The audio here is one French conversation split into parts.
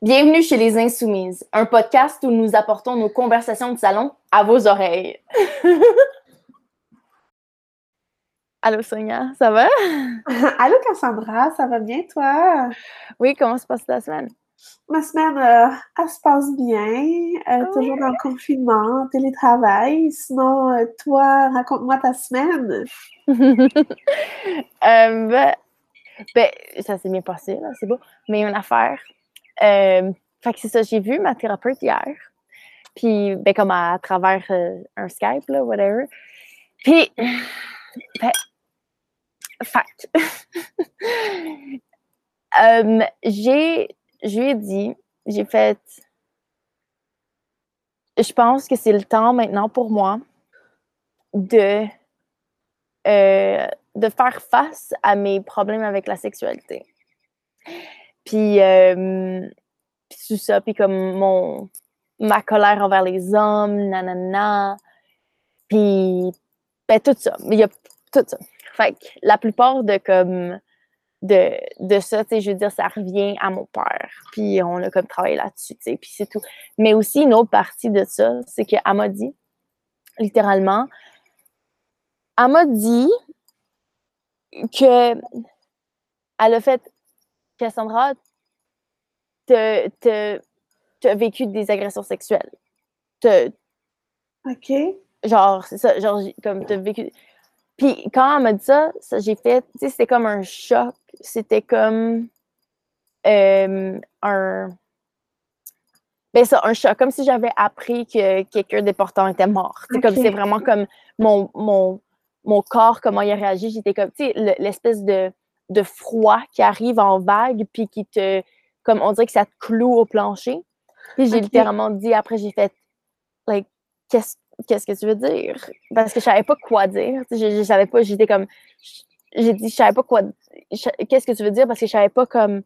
Bienvenue chez Les Insoumises, un podcast où nous apportons nos conversations de salon à vos oreilles. Allô Sonia, ça va? Allô Cassandra, ça va bien toi? Oui, comment se passe ta semaine? Ma semaine, euh, elle se passe bien, euh, toujours dans le confinement, télétravail. Sinon, euh, toi, raconte-moi ta semaine. ben, ben, ça s'est bien passé, là, c'est beau. Mais une affaire. Fait que c'est ça, j'ai vu ma thérapeute hier. Puis, ben, comme à, travers un Skype, là, whatever. Puis, ben, fact. j'ai je lui ai dit, j'ai fait, je pense que c'est le temps maintenant pour moi de, euh, de faire face à mes problèmes avec la sexualité. Puis, euh, tout ça, puis comme mon, ma colère envers les hommes, nanana, puis ben, tout ça. Il y a tout ça. Fait que la plupart de comme de, de ça, tu sais, je veux dire, ça revient à mon père. Puis on a comme travaillé là-dessus, tu sais, puis c'est tout. Mais aussi, une autre partie de ça, c'est qu'elle m'a dit, littéralement, elle m'a dit que elle a fait Cassandra, tu as vécu des agressions sexuelles. OK. Genre, c'est ça, genre, comme tu as vécu. Puis quand elle m'a dit ça, ça j'ai fait, tu sais, c'était comme un choc c'était comme euh, un. Ben ça, un choc, comme si j'avais appris que quelqu'un d'important était mort. C'est comme c'est vraiment comme mon, mon, mon corps, comment il a réagi. J'étais comme, tu sais, l'espèce de, de froid qui arrive en vague, puis qui te. Comme on dirait que ça te cloue au plancher. Puis j'ai littéralement dit, après, j'ai fait, like, qu'est-ce qu'est-ce que tu veux dire? Parce que je savais pas quoi dire. Je, je savais pas, j'étais comme, j'ai dit, je savais pas quoi, qu'est-ce que tu veux dire? Parce que je savais pas comme,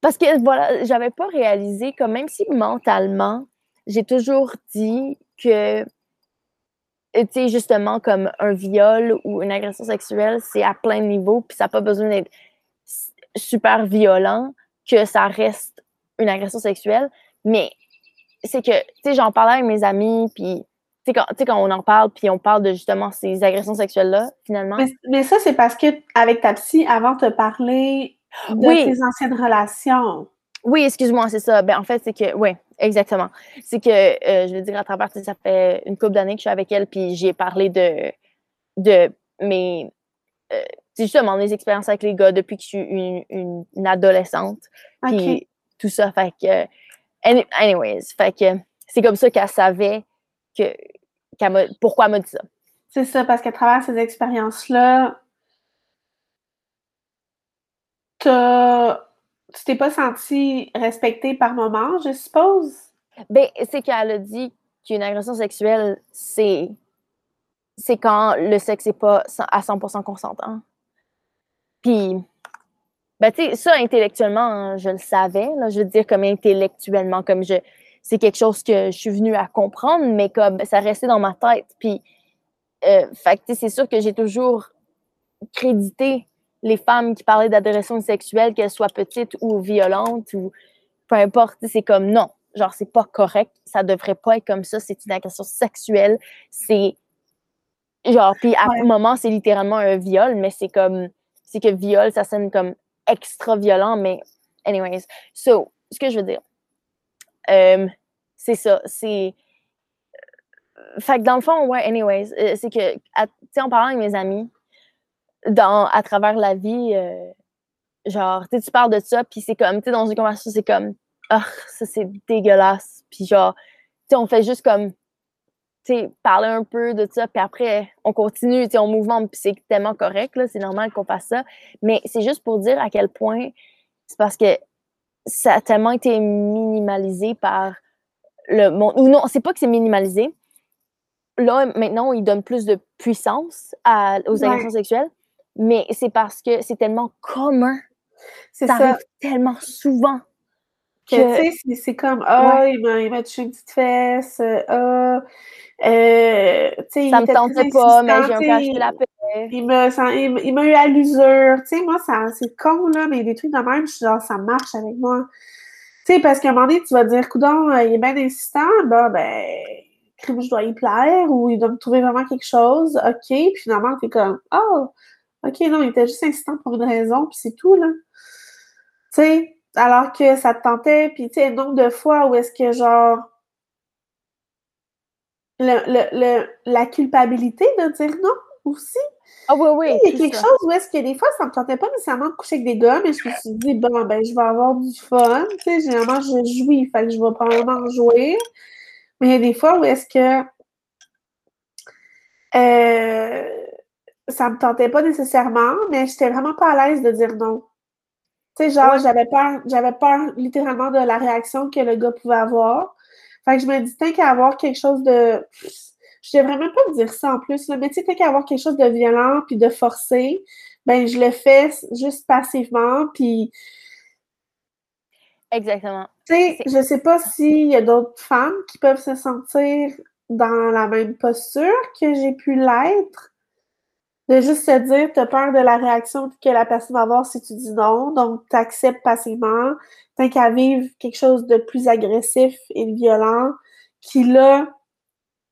parce que voilà, j'avais pas réalisé que même si mentalement, j'ai toujours dit que, tu sais, justement, comme un viol ou une agression sexuelle, c'est à plein niveau, puis ça n'a pas besoin d'être super violent, que ça reste une agression sexuelle. Mais c'est que, tu sais, j'en parlais avec mes amis, puis tu sais, quand, on en parle, puis on parle de justement ces agressions sexuelles-là, finalement. Mais, ça, c'est parce que avec ta psy, avant de te parler de tes anciennes relations. Oui, excuse-moi, c'est ça. Ben, en fait, c'est que, oui, exactement. C'est que, euh, je veux dire, à travers, ça fait une couple d'années que je suis avec elle, puis j'ai parlé de, de mes, euh, justement, mes expériences avec les gars depuis que je suis une, adolescente. Puis tout ça, fait que, anyways, fait que c'est comme ça qu'elle savait que, pourquoi elle m'a dit ça. C'est ça, parce qu'à travers ces expériences-là, tu t'es pas senti respecté par moment, je suppose? Ben, c'est qu'elle a dit qu'une agression sexuelle, c'est c'est quand le sexe n'est pas à 100% consentant. Puis, ben, tu sais, ça, intellectuellement, je le savais, là, je veux dire, comme intellectuellement, comme je, c'est quelque chose que je suis venue à comprendre, mais comme ça restait dans ma tête. Puis, euh, c'est sûr que j'ai toujours crédité les femmes qui parlaient d'agression sexuelle, qu'elles soient petites ou violentes ou peu importe. C'est comme non, genre, c'est pas correct. Ça devrait pas être comme ça. C'est une agression sexuelle. C'est genre, puis à un moment, c'est littéralement un viol, mais c'est comme, c'est que viol, ça sonne comme extra violent, mais anyways. So, ce que je veux dire, euh, c'est ça. C'est. Euh, fait que dans le fond, ouais, anyways, euh, c'est que, tu sais, en parlant avec mes amis, dans, à travers la vie, genre, tu tu parles de ça, puis c'est comme, tu sais, dans une conversation, c'est comme, ah, ça c'est dégueulasse. Puis genre, tu sais, on fait juste comme, tu sais, parler un peu de ça, puis après, on continue, tu sais, on mouvement, puis c'est tellement correct, là, c'est normal qu'on fasse ça. Mais c'est juste pour dire à quel point, c'est parce que ça a tellement été minimalisé par le monde. Ou non, c'est pas que c'est minimalisé. Là, maintenant, il donne plus de puissance aux agressions sexuelles, mais c'est parce que c'est tellement commun. C'est ça, arrive tellement souvent. Que, tu sais, c'est comme, ah, il m'a touché une petite fesse, ah, euh, ça me tentait pas, mais j'ai un peu acheté la paix. Il m'a eu à l'usure. Tu sais, moi, c'est con, là, mais des trucs de même, je suis genre, ça marche avec moi. Tu sais, parce qu'à un moment donné, tu vas dire, coudon, il est bien insistant, ben, ben, je dois y plaire ou il doit me trouver vraiment quelque chose, ok, puis finalement, t'es comme, oh, ok, non, il était juste insistant pour une raison, puis c'est tout, là. Tu sais, alors que ça te tentait, puis tu sais, nombre de fois où est-ce que, genre, le, le, la culpabilité de dire non aussi. Ah oui, oui. Il y a quelque chose où est-ce que des fois, ça me tentait pas nécessairement de coucher avec des gars, mais je me suis dit, bon, ben, je vais avoir du fun. Tu sais, généralement, je jouis, fait que je vais probablement jouer. Mais il y a des fois où est-ce que euh, ça me tentait pas nécessairement, mais j'étais vraiment pas à l'aise de dire non. Tu sais, genre, j'avais peur, j'avais peur littéralement de la réaction que le gars pouvait avoir. Fait que je me dis, tant qu'à avoir quelque chose de. Je devrais même pas dire ça en plus, là, mais tu sais, tant qu'à avoir quelque chose de violent puis de forcé, ben je le fais juste passivement, puis. Exactement. Tu sais, je sais pas s'il y a d'autres femmes qui peuvent se sentir dans la même posture que j'ai pu l'être. De juste se dire, tu as peur de la réaction que la personne va avoir si tu dis non, donc tu acceptes passivement, tant qu'à vivre quelque chose de plus agressif et violent, qui là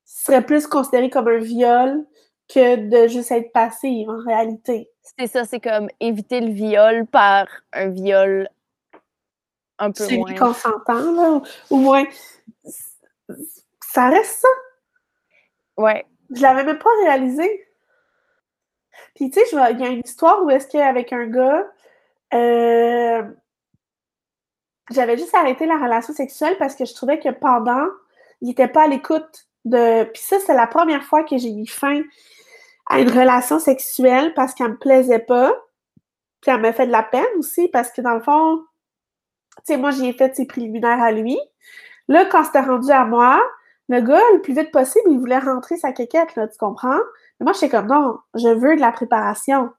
serait plus considéré comme un viol que de juste être passive en réalité. C'est ça, c'est comme éviter le viol par un viol un peu moins. consentant, là, ou moins. Ça reste ça. Ouais. Je l'avais même pas réalisé. Puis, tu sais, il y a une histoire où est-ce qu'avec un gars, euh, j'avais juste arrêté la relation sexuelle parce que je trouvais que pendant, il était pas à l'écoute de. Puis ça, c'est la première fois que j'ai mis fin à une relation sexuelle parce qu'elle me plaisait pas. Puis elle m'a fait de la peine aussi parce que dans le fond, tu sais, moi, j'ai fait ses préliminaires à lui. Là, quand c'était rendu à moi, le gars, le plus vite possible, il voulait rentrer sa quéquette, tu comprends? Mais moi, j'étais comme, non, je veux de la préparation.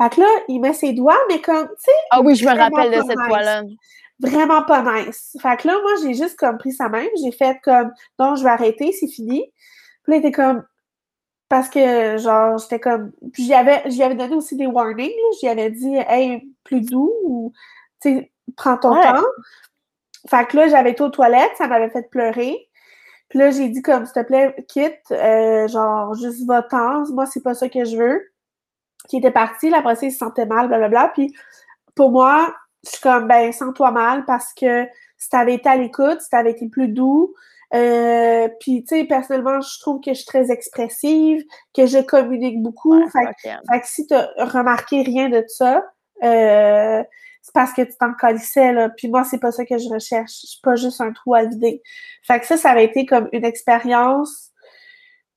Fait que là, il met ses doigts, mais comme, tu sais. Ah oui, je me rappelle de cette fois-là. Vraiment pas nice. Fait que là, moi, j'ai juste comme pris sa main, j'ai fait comme, non, je vais arrêter, c'est fini. Puis là, il était comme, parce que, genre, j'étais comme, puis j'y avais, avais donné aussi des warnings, j'y avais dit, hey, plus doux, ou, tu sais, prends ton temps. Fait que là, j'avais été aux toilettes, ça m'avait fait pleurer. Puis là, j'ai dit comme, s'il te plaît, quitte, euh, genre, juste va-t'en, moi, c'est pas ça que je veux. Qui était parti, là, après ça, il se sentait mal, blablabla. Puis pour moi, je suis comme, ben, sens-toi mal parce que si t'avais été à l'écoute, si t'avais été plus doux, euh, puis, tu sais, personnellement, je trouve que je suis très expressive, que je communique beaucoup. fait, que si t'as remarqué rien de ça, euh, c'est parce que tu t'en colissais, là. Puis moi, c'est pas ça que je recherche. Je suis pas juste un trou à vider. Fait que ça, ça avait été comme une expérience.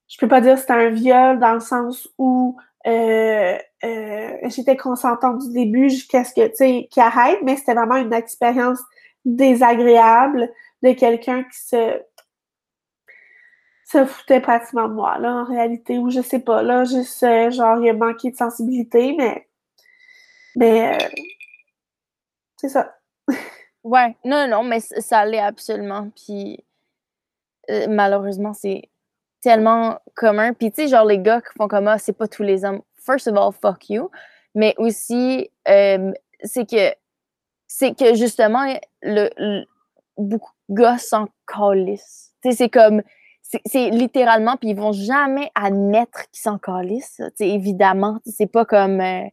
Je peux pas dire que c'était un viol dans le sens où euh, euh, j'étais consentante du début jusqu'à ce que, tu sais, qu'il arrête, mais c'était vraiment une expérience désagréable de quelqu'un qui se se foutait pratiquement de moi, là, en réalité, ou je sais pas, là, juste, euh, genre, il a manqué de sensibilité, mais, mais, c'est ça. ouais, non, non, mais ça allait absolument. Puis euh, malheureusement, c'est tellement commun. Puis tu sais, genre les gars qui font comme ah, c'est pas tous les hommes. First of all, fuck you. Mais aussi, euh, c'est que c'est que justement, le, beaucoup de gars s'en calissent. Tu sais, c'est comme c'est littéralement, puis ils vont jamais admettre qu'ils s'en calissent. Évidemment, c'est pas comme euh,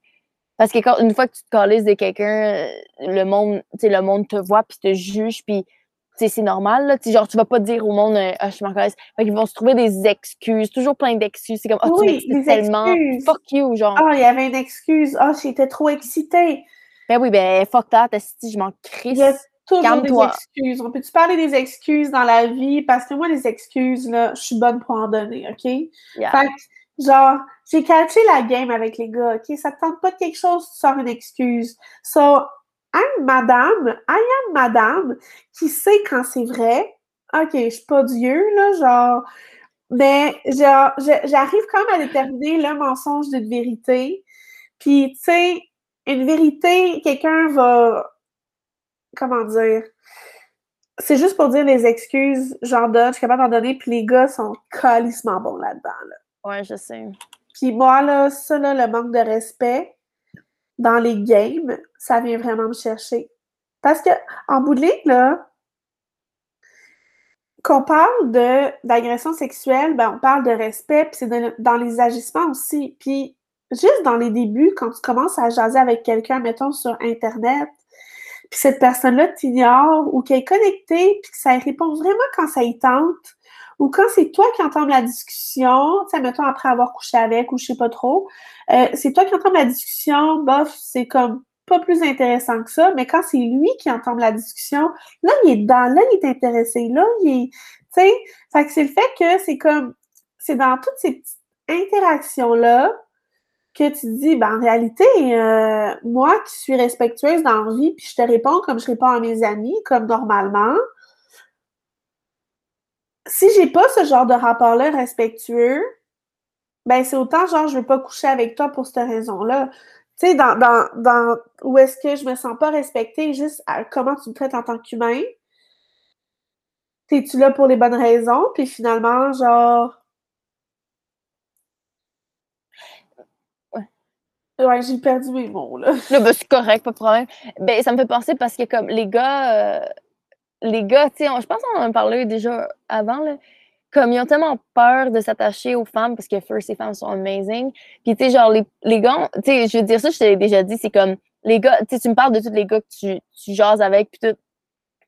parce que quand, une fois que tu te calisses de quelqu'un, euh, le monde, le monde te voit puis te juge puis c'est normal là, genre tu vas pas dire au monde euh, ah je m'en calisse. Fait qu'ils vont se trouver des excuses, toujours plein d'excuses, c'est comme oh, tu m'excites tellement, fuck you genre. Ah, il y avait une excuse. Ah, j'étais trop excitée. Ben oui, ben fuck that, je m'en crisse. Il y a toujours des excuses. On peut-tu parler des excuses dans la vie? Parce que moi les excuses là, je suis bonne pour en donner, OK? Fait genre j'ai catché la game avec les gars, OK? Ça te tente pas de quelque chose, tu sors une excuse. So, I'm madame, I am madame, qui sait quand c'est vrai. OK, je suis pas Dieu, là, genre... Mais genre, j'arrive quand même à déterminer le mensonge d'une vérité. Puis, tu sais, une vérité, quelqu'un va... Comment dire? C'est juste pour dire les excuses, j'en donne, je suis capable d'en donner, puis les gars sont calissement bons là-dedans, là. Ouais, je sais. Puis moi, là, ça, là, le manque de respect dans les games, ça vient vraiment me chercher. Parce que, en bout de ligne, là, qu'on parle de d'agression sexuelle, ben, on parle de respect, puis c'est dans les agissements aussi. Puis juste dans les débuts, quand tu commences à jaser avec quelqu'un, mettons sur Internet, puis cette personne-là t'ignore ou qu'elle est connectée, puis que ça répond vraiment quand ça y tente, ou quand c'est toi qui entends la discussion, tu sais, mettons après avoir couché avec ou je sais pas trop, euh, c'est toi qui entends la discussion, bof, c'est comme pas plus intéressant que ça, mais quand c'est lui qui entend la discussion, là, il est dans, là, il est intéressé, là, il est, tu sais, fait que c'est le fait que c'est comme, c'est dans toutes ces petites interactions-là que tu te dis, ben, en réalité, euh, moi qui suis respectueuse dans la vie, puis je te réponds comme je réponds à mes amis, comme normalement, si j'ai pas ce genre de rapport-là respectueux, ben c'est autant genre je veux pas coucher avec toi pour cette raison-là. Tu sais, dans, dans, dans où est-ce que je me sens pas respectée, juste à comment tu me traites en tant qu'humain. T'es-tu là pour les bonnes raisons? Puis finalement, genre. Ouais, ouais j'ai perdu mes mots, là. Là, ben, c'est correct, pas de problème. Ben, ça me fait penser parce que, comme, les gars, euh, les gars, sais, je pense qu'on en a parlé déjà avant, là, comme ils ont tellement peur de s'attacher aux femmes parce que first, ces femmes sont amazing. Puis, tu sais, genre, les, les gars, tu sais, je veux dire ça, je te déjà dit, c'est comme, les gars, tu tu me parles de tous les gars que tu, tu jases avec, puis tout.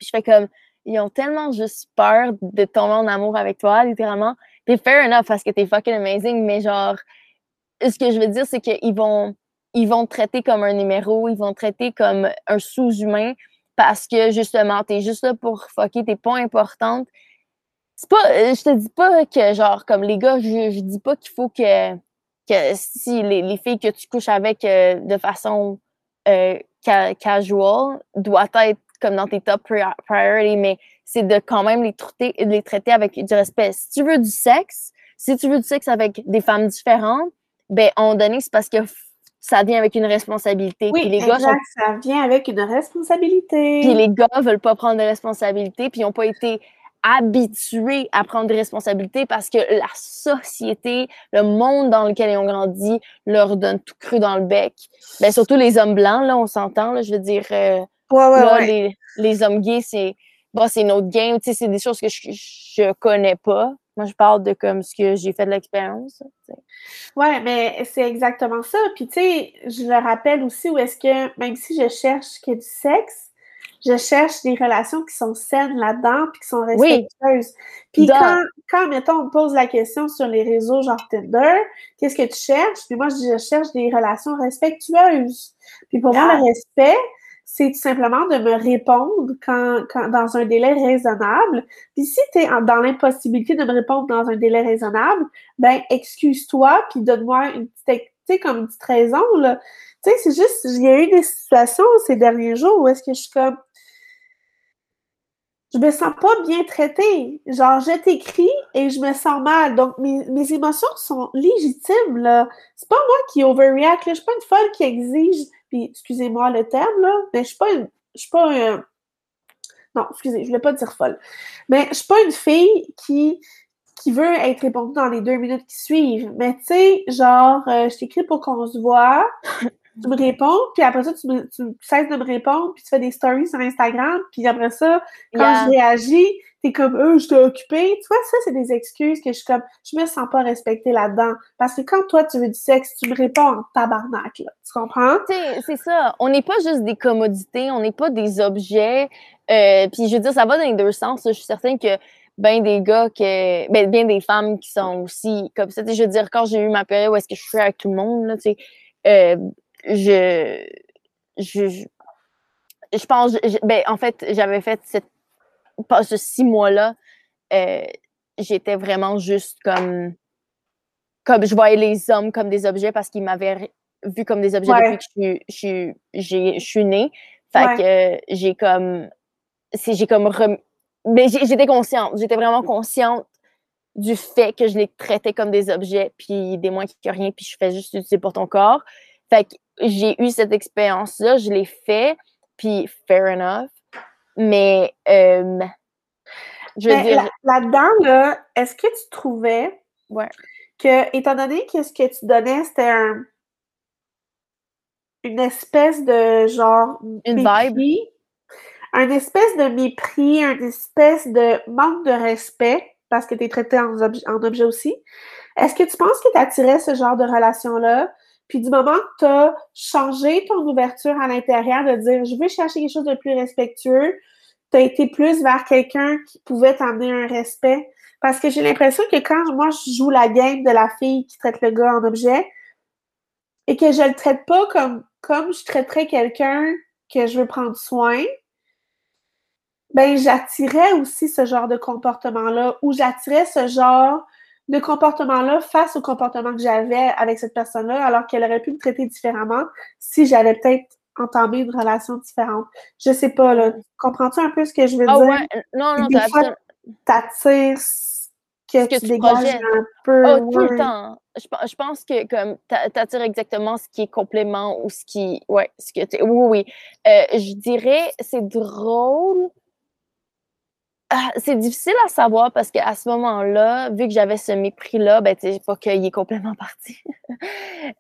Je fais comme, ils ont tellement juste peur de tomber en amour avec toi, littéralement. Puis fair enough parce que t'es fucking amazing, mais genre, ce que je veux dire, c'est qu'ils vont, ils vont te traiter comme un numéro, ils vont te traiter comme un sous-humain parce que justement, t'es juste là pour fucker, t'es pas importante. C'est pas, euh, je te dis pas que genre, comme les gars, je, dis pas qu'il faut que, que si les, les, filles que tu couches avec euh, de façon euh, casual doit être comme dans tes top priorities, mais c'est de quand même les traiter, les traiter avec du respect. Si tu veux du sexe, si tu veux du sexe avec des femmes différentes, ben, moment donné, c'est parce que ça vient avec une responsabilité. Oui, les gars ça vient avec une responsabilité. Puis les gars veulent pas prendre de responsabilité, puis ils n'ont pas été habitués à prendre des responsabilités parce que la société, le monde dans lequel ils ont grandi, leur donne tout cru dans le bec. Ben, surtout les hommes blancs, là, on s'entend, je veux dire. Euh, ouais, ouais, Les, les, hommes gays, c'est bon, c'est notre game, tu sais, c'est des choses que je, je connais pas. Moi, je parle de comme ce que j'ai fait de l'expérience. Ouais, mais c'est exactement ça. Puis, tu sais, je le rappelle aussi où est-ce que, même si je cherche que du sexe, je cherche des relations qui sont saines là-dedans puis qui sont respectueuses. Puis quand, quand, mettons, on me pose la question sur les réseaux genre Tinder, qu'est-ce que tu cherches? Puis moi, je dis, je cherche des relations respectueuses. Puis pour moi, le ah. respect, c'est tout simplement de me répondre quand, dans un délai raisonnable. Puis si tu es dans l'impossibilité de me répondre dans un délai raisonnable, ben excuse-toi, puis donne-moi une petite, tu comme une petite raison. Tu sais, c'est juste, il y a eu des situations ces derniers jours où est-ce que je suis comme, je me sens pas bien traitée. Genre, je t'écris et je me sens mal. Donc, mes, mes émotions sont légitimes, là. C'est pas moi qui overreact. Je suis pas une folle qui exige puis excusez-moi le terme, là, mais je suis pas une. Je suis pas un. Non, excusez, je voulais pas dire folle. Mais je suis pas une fille qui, qui veut être répondue dans les deux minutes qui suivent. Mais tu sais, genre, euh, je t'écris pour qu'on se voit, tu me réponds, puis après ça, tu, me, tu cesses de me répondre, puis tu fais des stories sur Instagram, puis après ça, quand je réagis, t'es comme, euh, je t'ai occupé. Tu vois, ça, c'est des excuses que je suis comme, je me sens pas respectée là-dedans. Parce que quand toi, tu veux du sexe, tu me réponds en tabarnak, là. Tu comprends? C'est ça. On n'est pas juste des commodités, on n'est pas des objets. Euh, puis je veux dire, ça va dans les deux sens. Je suis certaine que ben des gars que ben bien des femmes qui sont aussi comme ça je veux dire quand j'ai eu ma période où est-ce que je suis avec tout le monde là euh, je, je, je, pense, ben, en fait, j'avais fait cette, pas ce six mois-là, euh, j'étais vraiment juste comme, comme je voyais les hommes comme des objets parce qu'ils m'avaient vu comme des objets depuis que je suis, je, je suis née. Fait que j'ai comme, j'ai comme, mais j'étais consciente, j'étais vraiment consciente du fait que je les traitais comme des objets, puis des moins que rien, puis je fais juste utiliser pour ton corps. Fait que j'ai eu cette expérience-là, je l'ai fait, puis fair enough. Mais euh, je veux dire. Là-dedans, là, est-ce que tu trouvais que, étant donné que ce que tu donnais, c'était un, une espèce de genre. Une vibe. un espèce de mépris, un espèce de manque de respect parce que tu es traité en, en objet aussi. Est-ce que tu penses que tu attirais ce genre de relation-là? Puis du moment que tu as changé ton ouverture à l'intérieur de dire je veux chercher quelque chose de plus respectueux, tu as été plus vers quelqu'un qui pouvait t'amener un respect. Parce que j'ai l'impression que quand moi je joue la game de la fille qui traite le gars en objet et que je le traite pas comme, comme je traiterais quelqu'un que je veux prendre soin, ben j'attirais aussi ce genre de comportement-là ou j'attirais ce genre de comportement-là face au comportement que j'avais avec cette personne-là, alors qu'elle aurait pu me traiter différemment si j'avais peut-être entamé une relation différente. Je sais pas, là. Comprends-tu un peu ce que je veux Ah dire? ouais, non, non, t'as absolument- T'attires ce que, que tu tu dégages un peu. Oh, tout ouais. le temps. Je, je pense que comme t'a- t'attires exactement ce qui est complément ou ce qui. Ouais, ce que. Oui, oui. Euh, je dirais, c'est drôle. Ah, c'est difficile à savoir parce qu'à ce moment-là, vu que j'avais ce mépris-là, ben, tu sais, pas qu'il est complètement parti.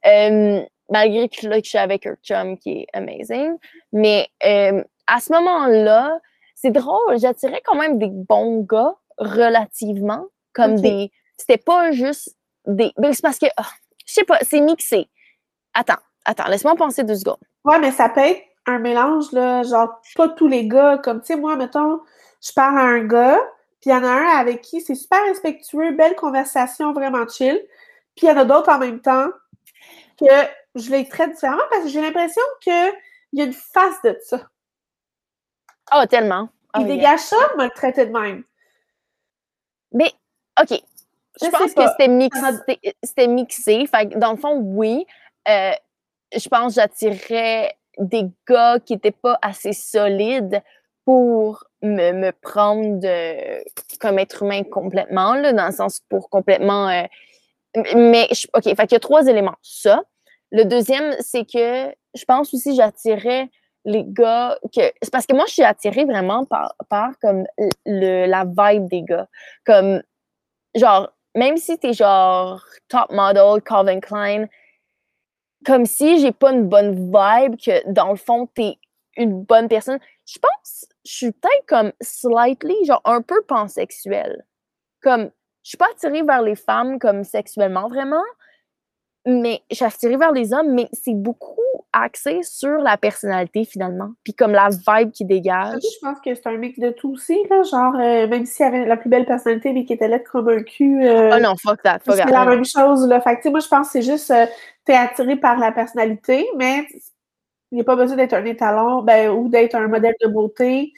Euh, malgré que là, que je suis avec un chum qui est amazing. Mais euh, à ce moment-là, c'est drôle, j'attirais quand même des bons gars relativement, comme des. C'était pas juste des. Ben, c'est parce que, ah, je sais pas, c'est mixé. Attends, attends, laisse-moi penser deux secondes. Ouais, mais ça peut être un mélange, là, genre, pas tous les gars. Comme, tu sais, moi, mettons, je parle à un gars, puis il y en a un avec qui c'est super respectueux, belle conversation, vraiment chill. Puis il y en a d'autres en même temps que je les traite différemment parce que j'ai l'impression qu'il y a une face de ça. Oh, tellement. Il Oh, yeah. dégage ça, me le traiter de même? Mais, OK. Je, pense que c'était mixé. C'était- mixé. Fait dans le fond, oui. Euh, je pense que j'attirais des gars qui n'étaient pas assez solides pour me, me prendre comme être humain complètement, là, dans le sens pour complètement. euh, mais, je- OK, fait qu'il y a trois éléments. Ça. Le deuxième, c'est que je pense aussi j'attirais les gars que. C'est parce que moi, je suis attirée vraiment par, par comme le, la vibe des gars. Comme, genre, même si t'es genre top model, Calvin Klein, comme si j'ai pas une bonne vibe, que dans le fond, t'es une bonne personne. Je pense, je suis peut-être comme slightly, genre un peu pansexuelle. Comme, je suis pas attirée vers les femmes comme sexuellement vraiment, mais je suis attirée vers les hommes, mais c'est beaucoup axé sur la personnalité finalement, puis comme la vibe qui dégage. Je pense que c'est un mix de tout aussi, là. Genre, euh, même s'il avait la plus belle personnalité, mais qui était laide comme un cul. euh, Oh non, fuck that, fuck c'est la même chose, là. Fait que, tu sais, moi, je pense que c'est juste, euh, t'es attiré par la personnalité, mais il n'y a pas besoin d'être un étalon, ben, ou d'être un modèle de beauté.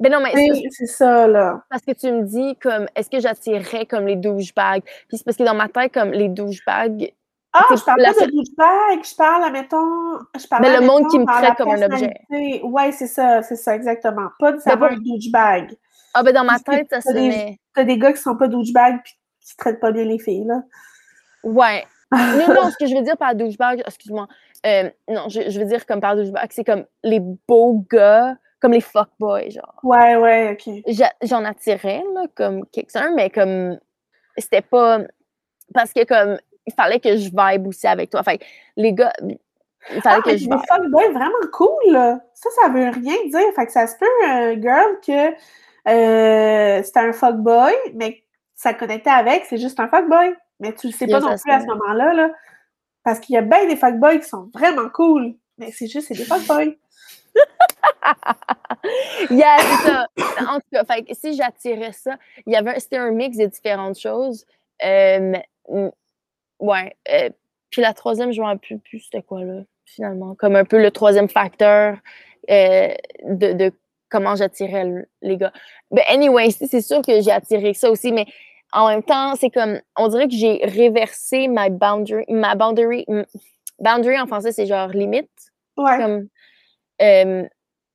Mais non, mais c'est ça, là. parce que tu me dis comme est-ce que j'attirerais comme les douchebags puis c'est parce que dans ma tête comme les douchebags Ah, je parle la pas de douchebag, je parle, mettons, je parle, Mais le monde admettons, qui me traite comme un objet. Ouais, c'est ça, c'est ça, exactement. Pas nécessairement bon. un douchebag. ah ben dans ma tête ça sonnait T'as des gars qui sont pas douchebags pis qui traitent pas bien les filles, là. ouais non non ce que je veux dire par douchebag excuse-moi euh, non je, je veux dire comme par douchebag c'est comme les beaux gars comme les fuckboys genre Ouais, ouais, ok. J'en attirais là comme quelques-uns mais comme c'était pas parce que comme il fallait que je vibe aussi avec toi fait que les gars il fallait Ah, que mais je vibe fuckboys vraiment cool, là. Ça, ça veut rien dire. Fait que ça se peut, un girl, que euh, c'était un fuckboy, mais ça connectait avec, c'est juste un fuckboy. Mais tu le sais pas non plus à ce moment-là, là. Parce qu'il y a bien des fuckboys qui sont vraiment cool. Mais c'est juste, c'est des fuckboys. Yeah, c'est ça. En tout cas, si j'attirais ça, il y avait c'était un mix de différentes choses. Euh, ouais. euh, puis la troisième, je ne me rappelle plus, c'était quoi là, finalement. Comme un peu le troisième facteur euh, de, comment j'attirais le- les gars. Ben anyway, c'est sûr que j'ai attiré ça aussi, mais en même temps, c'est comme on dirait que j'ai réversé ma boundary, ma boundary, boundary en français, c'est genre limite Ouais. comme euh,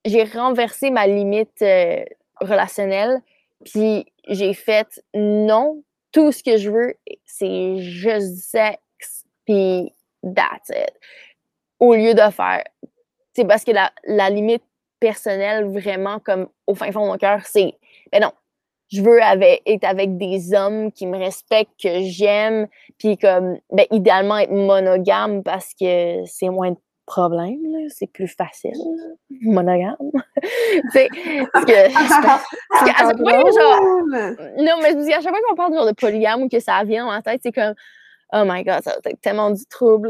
j'ai renversé ma limite euh, relationnelle, puis j'ai fait non, tout ce que je veux, c'est juste sexe, puis that's it. Au lieu de faire. C'est parce que la, la limite personnelle, vraiment, comme au fin fond de mon cœur, c'est ben non. Je veux avec, être avec des hommes qui me respectent, que j'aime, puis comme, ben, idéalement être monogame parce que c'est moins de problème, là, c'est plus facile, monogame. tu sais, parce que, parce que à chaque fois, genre, non, mais je dis, à chaque fois qu'on parle genre, de polygame ou que ça vient dans ma tête, c'est comme, oh my god, ça va être tellement du trouble.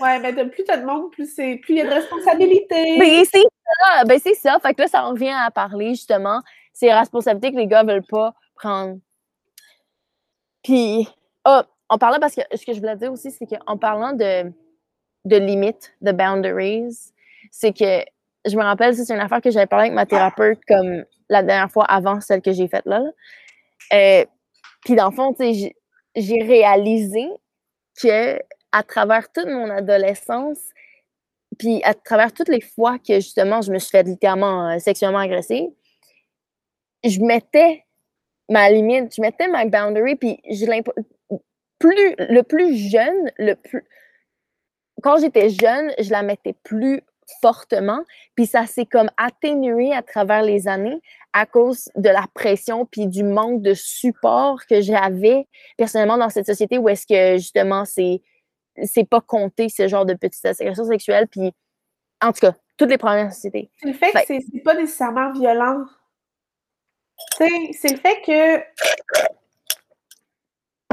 ouais, mais de plus t'as de monde, plus c'est plus il y a de responsabilités. Ben, c'est ça, ben, c'est ça. Fait que là, ça en revient à parler, justement, ces responsabilités que les gars veulent pas prendre. Puis, oh, on parlait parce que ce que je voulais dire aussi, c'est qu'en parlant de, de limites, de boundaries, c'est que je me rappelle, c'est une affaire que j'avais parlé avec ma thérapeute comme la dernière fois avant celle que j'ai faite là. Euh, puis dans le fond, j'ai réalisé que à travers toute mon adolescence, puis à travers toutes les fois que justement je me suis fait littéralement euh, sexuellement agresser, je mettais ma limite, je mettais ma boundary, puis je plus le plus jeune, le plus quand j'étais jeune, je la mettais plus fortement, puis ça s'est comme atténué à travers les années à cause de la pression puis du manque de support que j'avais personnellement dans cette société où est-ce que justement c'est c'est pas compté ce genre de petites agressions sexuelles puis en tout cas toutes les premières sociétés. Le fait que c'est pas nécessairement violent? C'est le fait que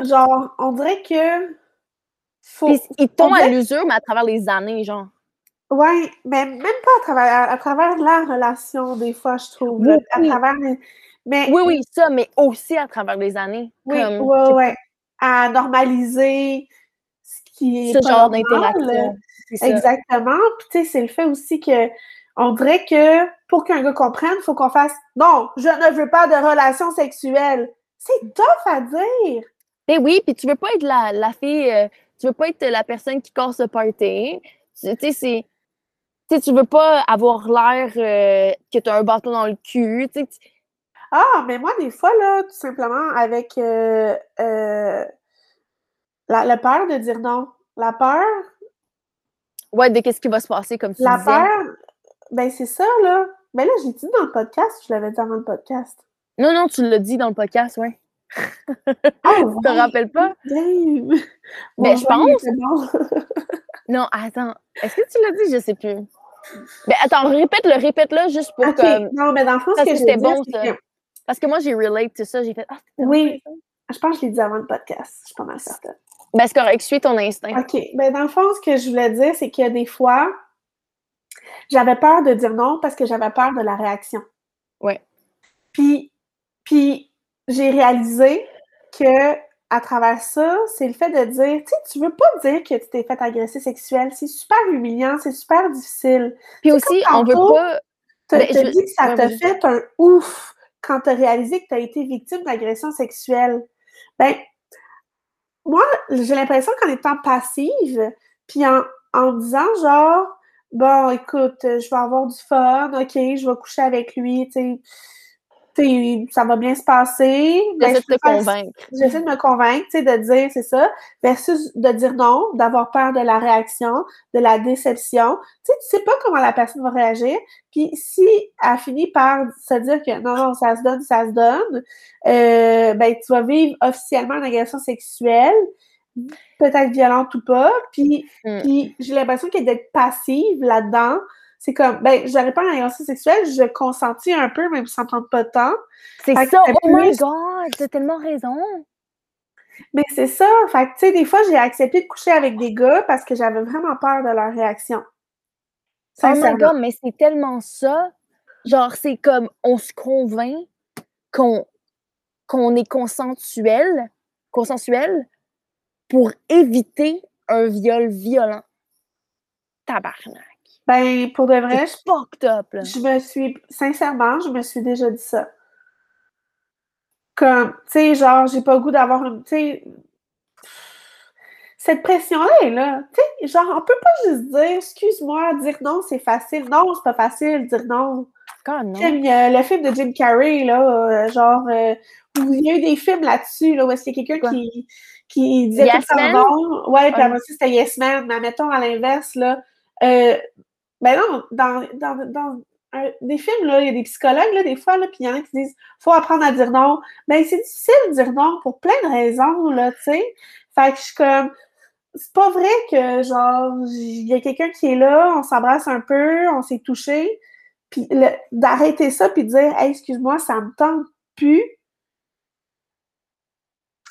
genre on dirait que faut, ils tombent à l'usure mais à travers les années genre. Oui, mais même pas à travers, à, travers la relation, des fois, je trouve. Oui, à travers mais, oui, oui, ça, mais aussi à travers les années. Oui, oui, oui. À normaliser ce qui est. Ce genre d'interaction. Exactement. Puis, tu sais, c'est le fait aussi que on dirait que pour qu'un gars comprenne, il faut qu'on fasse non, je ne veux pas de relation sexuelle. C'est tough à dire. Mais oui, puis tu veux pas être la, la fille, euh, tu veux pas être la personne qui casse le party. Tu sais, c'est tu tu veux pas avoir l'air euh, que tu as un bâton dans le cul. Tu Ah, mais moi, des fois, là, tout simplement, avec euh, euh, la, peur de dire non. La peur. Ouais, de qu'est-ce qui va se passer, comme tu La peur, ben c'est ça, là. Ben là, j'ai dit dans le podcast, je l'avais dit avant le podcast. Non, non, tu l'as dit dans le podcast, ouais. Oh, tu te rappelles pas? Mais ben, je pense. non, attends. Est-ce que tu l'as dit? Je sais plus. Ben, attends, répète-le, répète-le juste pour que. Non, mais dans le fond, que c'était bon, ça. Parce que moi, j'ai relate tout ça. J'ai fait. Ah, oui. Je pense que je l'ai dit avant le podcast. Je suis pas mal certaine. Ben, c'est correct. Suis ton instinct. OK. Ben, dans le fond, ce que je voulais dire, c'est que des fois, j'avais peur de dire non parce que j'avais peur de la réaction. Ouais. Puis, puis j'ai réalisé que à travers ça, c'est le fait de dire, tu sais, tu veux pas dire que tu t'es fait agresser sexuel. C'est super humiliant, c'est super difficile. Puis aussi, on veut pas. Tu ben, dit que ça t'a fait un ouf quand tu as réalisé que tu as été victime d'agression sexuelle. Ben, moi, j'ai l'impression qu'en étant passive, puis en, en disant genre, bon, écoute, je vais avoir du fun, ok, je vais coucher avec lui, tu sais ça va bien se passer. Ben, J'essaie de te convaincre. J'essaie de me convaincre, de dire c'est ça, versus de dire non, d'avoir peur de la réaction, de la déception. Tu sais, tu sais pas comment la personne va réagir. Puis si elle finit par se dire que non, non, ça se donne, ça se donne, euh, ben tu vas vivre officiellement une agression sexuelle, peut-être violente ou pas. Puis, hmm. puis j'ai l'impression qu'elle d'être passive là-dedans c'est comme, ben, j'aurais pas une agression sexuelle, je consentis un peu, même sans prendre pas de temps. C'est ça, oh my god, t'as tellement raison. Mais c'est ça, fait tu sais, des fois, j'ai accepté de coucher avec des gars parce que j'avais vraiment peur de leur réaction. Oh my god, mais c'est tellement ça. Genre, c'est comme, on se convainc qu'on qu'on est consensuel, consensuel pour éviter un viol violent. Tabarnak. Ben, pour de vrai, je, up, je me suis, sincèrement, je me suis déjà dit ça. Comme, tu sais, genre, j'ai pas le goût d'avoir une, tu sais, cette pression-là est là. Tu sais, genre, on peut pas juste dire, excuse-moi, dire non, c'est facile. Non, c'est pas facile, dire non. Non? le film de Jim Carrey, là, euh, genre, euh, il y a eu des films là-dessus, là, où est-ce qu'il y a quelqu'un qui, qui disait yes tout le non. Ouais, puis après c'était Yes Man. Mais mettons, à l'inverse, là, euh, ben non, dans, dans, dans des films, là, il y a des psychologues, là, des fois, là, puis il y en a qui disent faut apprendre à dire non. Ben, c'est difficile de dire non pour plein de raisons, là, tu sais. Fait que je suis comme c'est pas vrai que, genre, il y a quelqu'un qui est là, on s'embrasse un peu, on s'est touché, puis d'arrêter ça, puis de dire, hey, excuse-moi, ça me tente plus.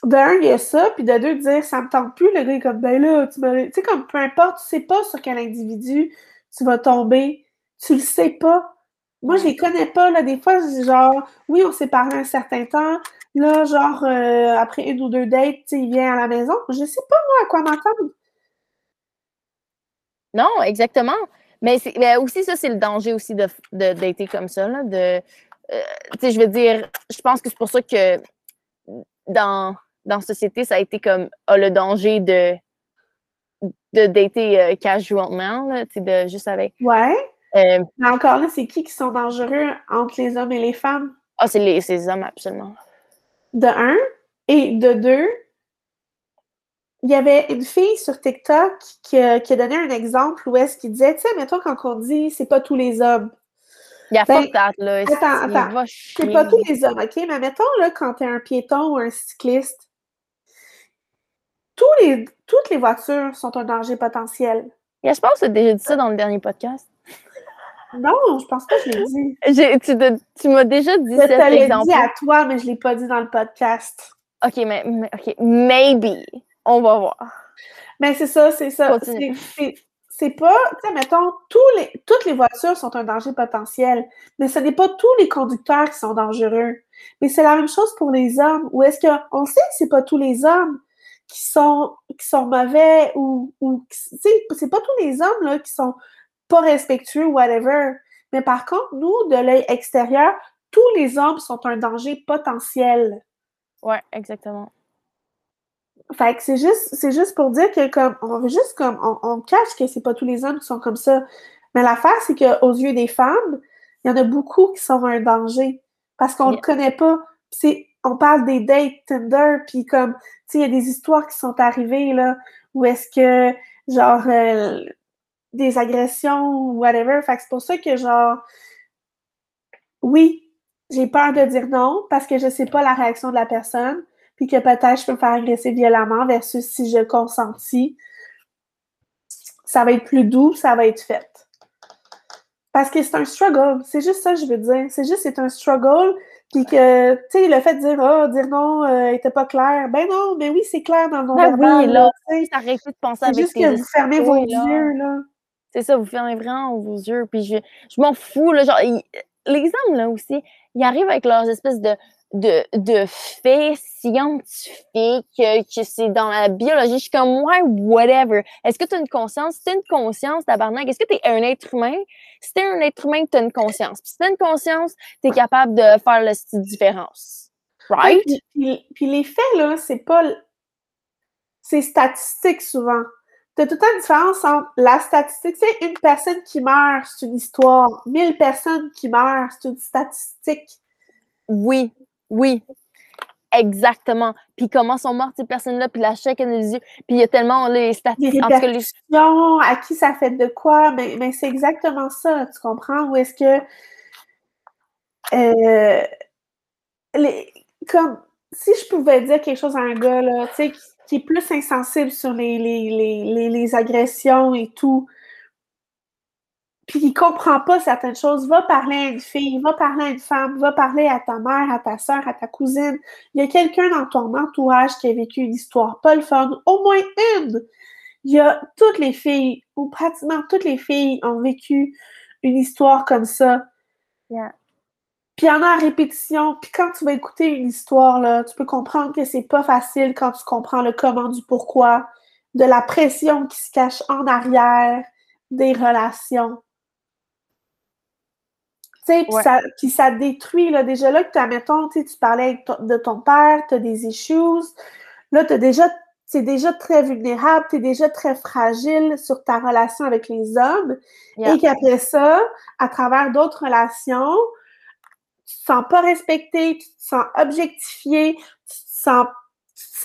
D'un, il y a ça, puis de deux, de dire, ça me tente plus, le gars est comme, ben là, tu Tu sais, comme, peu importe, tu sais pas sur quel individu tu vas tomber, tu le sais pas. Moi, je les connais pas, là. Des fois, genre, oui, on s'est parlé un certain temps. Là, genre, euh, après une ou deux dates, il vient à la maison. Je sais pas, moi, à quoi m'attendre. Non, exactement. Mais, aussi, ça, c'est le danger aussi de, de dater comme ça, là. De, euh, je veux dire, je pense que c'est pour ça que dans, dans la société, ça a été comme oh, le danger de, de dater euh, casuellement, là, de juste avec. Ouais. Euh, Mais encore là, c'est qui qui sont dangereux entre les hommes et les femmes? Ah, c'est les, les hommes, absolument. De un. Et de deux, il y avait une fille sur TikTok qui, a donné un exemple où est-ce qu'il disait, tu sais, mettons quand on dit c'est pas tous les hommes. Il y a pas de là. Attends, attends. C'est pas tous les hommes, OK? Mais mettons, là, quand t'es un piéton ou un cycliste, tous les, toutes les voitures sont un danger potentiel. je pense que tu as déjà dit ça dans le dernier podcast. Non, je pense pas que je l'ai dit. tu, m'as déjà dit je exemple. Je l'ai dit à toi, mais je l'ai pas dit dans le podcast. OK, mais, OK, maybe. On va voir. Mais c'est ça, c'est ça. C'est pas, tu sais, mettons, tous les, toutes les voitures sont un danger potentiel, mais ce n'est pas tous les conducteurs qui sont dangereux. Mais c'est la même chose pour les hommes. Ou est-ce qu'on sait que c'est pas tous les hommes qui sont, qui sont mauvais ou, ou tu sais, c'est pas tous les hommes là, qui sont pas respectueux ou whatever. Mais par contre, nous, de l'œil extérieur, tous les hommes sont un danger potentiel. Ouais, exactement. Fait que c'est juste, c'est juste pour dire que comme on veut juste comme on, cache que c'est pas tous les hommes qui sont comme ça. Mais l'affaire, c'est qu'aux yeux des femmes, il y en a beaucoup qui sont un danger. Parce qu'on ne le connaît pas. C'est, on parle des dates Tinder, puis comme, tu sais, il y a des histoires qui sont arrivées, là, où est-ce que, genre, euh, des agressions ou whatever. Fait que c'est pour ça que, genre, oui, j'ai peur de dire non parce que je sais pas la réaction de la personne, puis que peut-être je peux me faire agresser violemment versus si je consentis. Ça va être plus doux, ça va être fait. Parce que c'est un struggle. C'est juste ça que je veux dire. C'est juste c'est un struggle. Puis que, tu sais, le fait de dire, oh, dire non, euh, était pas clair. Ben non, mais oui, c'est clair dans mon ben oui, là, ça de penser avec C'est juste que vous fermez vos yeux, là. C'est ça, vous fermez vraiment vos yeux. Puis je, je m'en fous, là. Genre, les hommes, là aussi, ils arrivent avec leurs espèces de, de, de faits scientifiques, que c'est dans la biologie. Je suis comme, ouais, whatever. Est-ce que tu as une conscience? Si tu as une conscience, tabarnak, est-ce que tu es un être humain? Si tu es un être humain, tu as une conscience. Puis si tu as une conscience, tu es capable de faire la différence. Right? puis, puis les faits, là, c'est pas. C'est statistique souvent. T'as tout le temps une différence entre la statistique, c'est une personne qui meurt, c'est une histoire. Mille personnes qui meurent, c'est une statistique. Oui, oui. Exactement. Puis comment sont mortes ces personnes-là, puis la chèque yeux. Puis il y a tellement les statistiques. Les les... à qui ça fait de quoi, mais, mais c'est exactement ça, tu comprends? Ou est-ce que euh, les, comme si je pouvais dire quelque chose à un gars, là, tu sais, qui est plus insensible sur les, les, agressions et tout, puis qui comprend pas certaines choses, va parler à une fille, va parler à une femme, va parler à ta mère, à ta soeur, à ta cousine. Il y a quelqu'un dans ton entourage qui a vécu une histoire pas le fun, au moins une. Il y a toutes les filles, ou pratiquement toutes les filles ont vécu une histoire comme ça. Puis il y en a à répétition. Puis quand tu vas écouter une histoire, là, tu peux comprendre que c'est pas facile quand tu comprends le comment du pourquoi, de la pression qui se cache en arrière des relations. Tu sais, puis ça, détruit, là, déjà là, que tu mettons, tu parlais de ton père, tu as des issues, là, tu déjà, c'est déjà très vulnérable, tu es déjà très fragile sur ta relation avec les hommes, et qu'après ça, à travers d'autres relations, tu te sens pas respecté, tu te sens objectifié, tu te sens,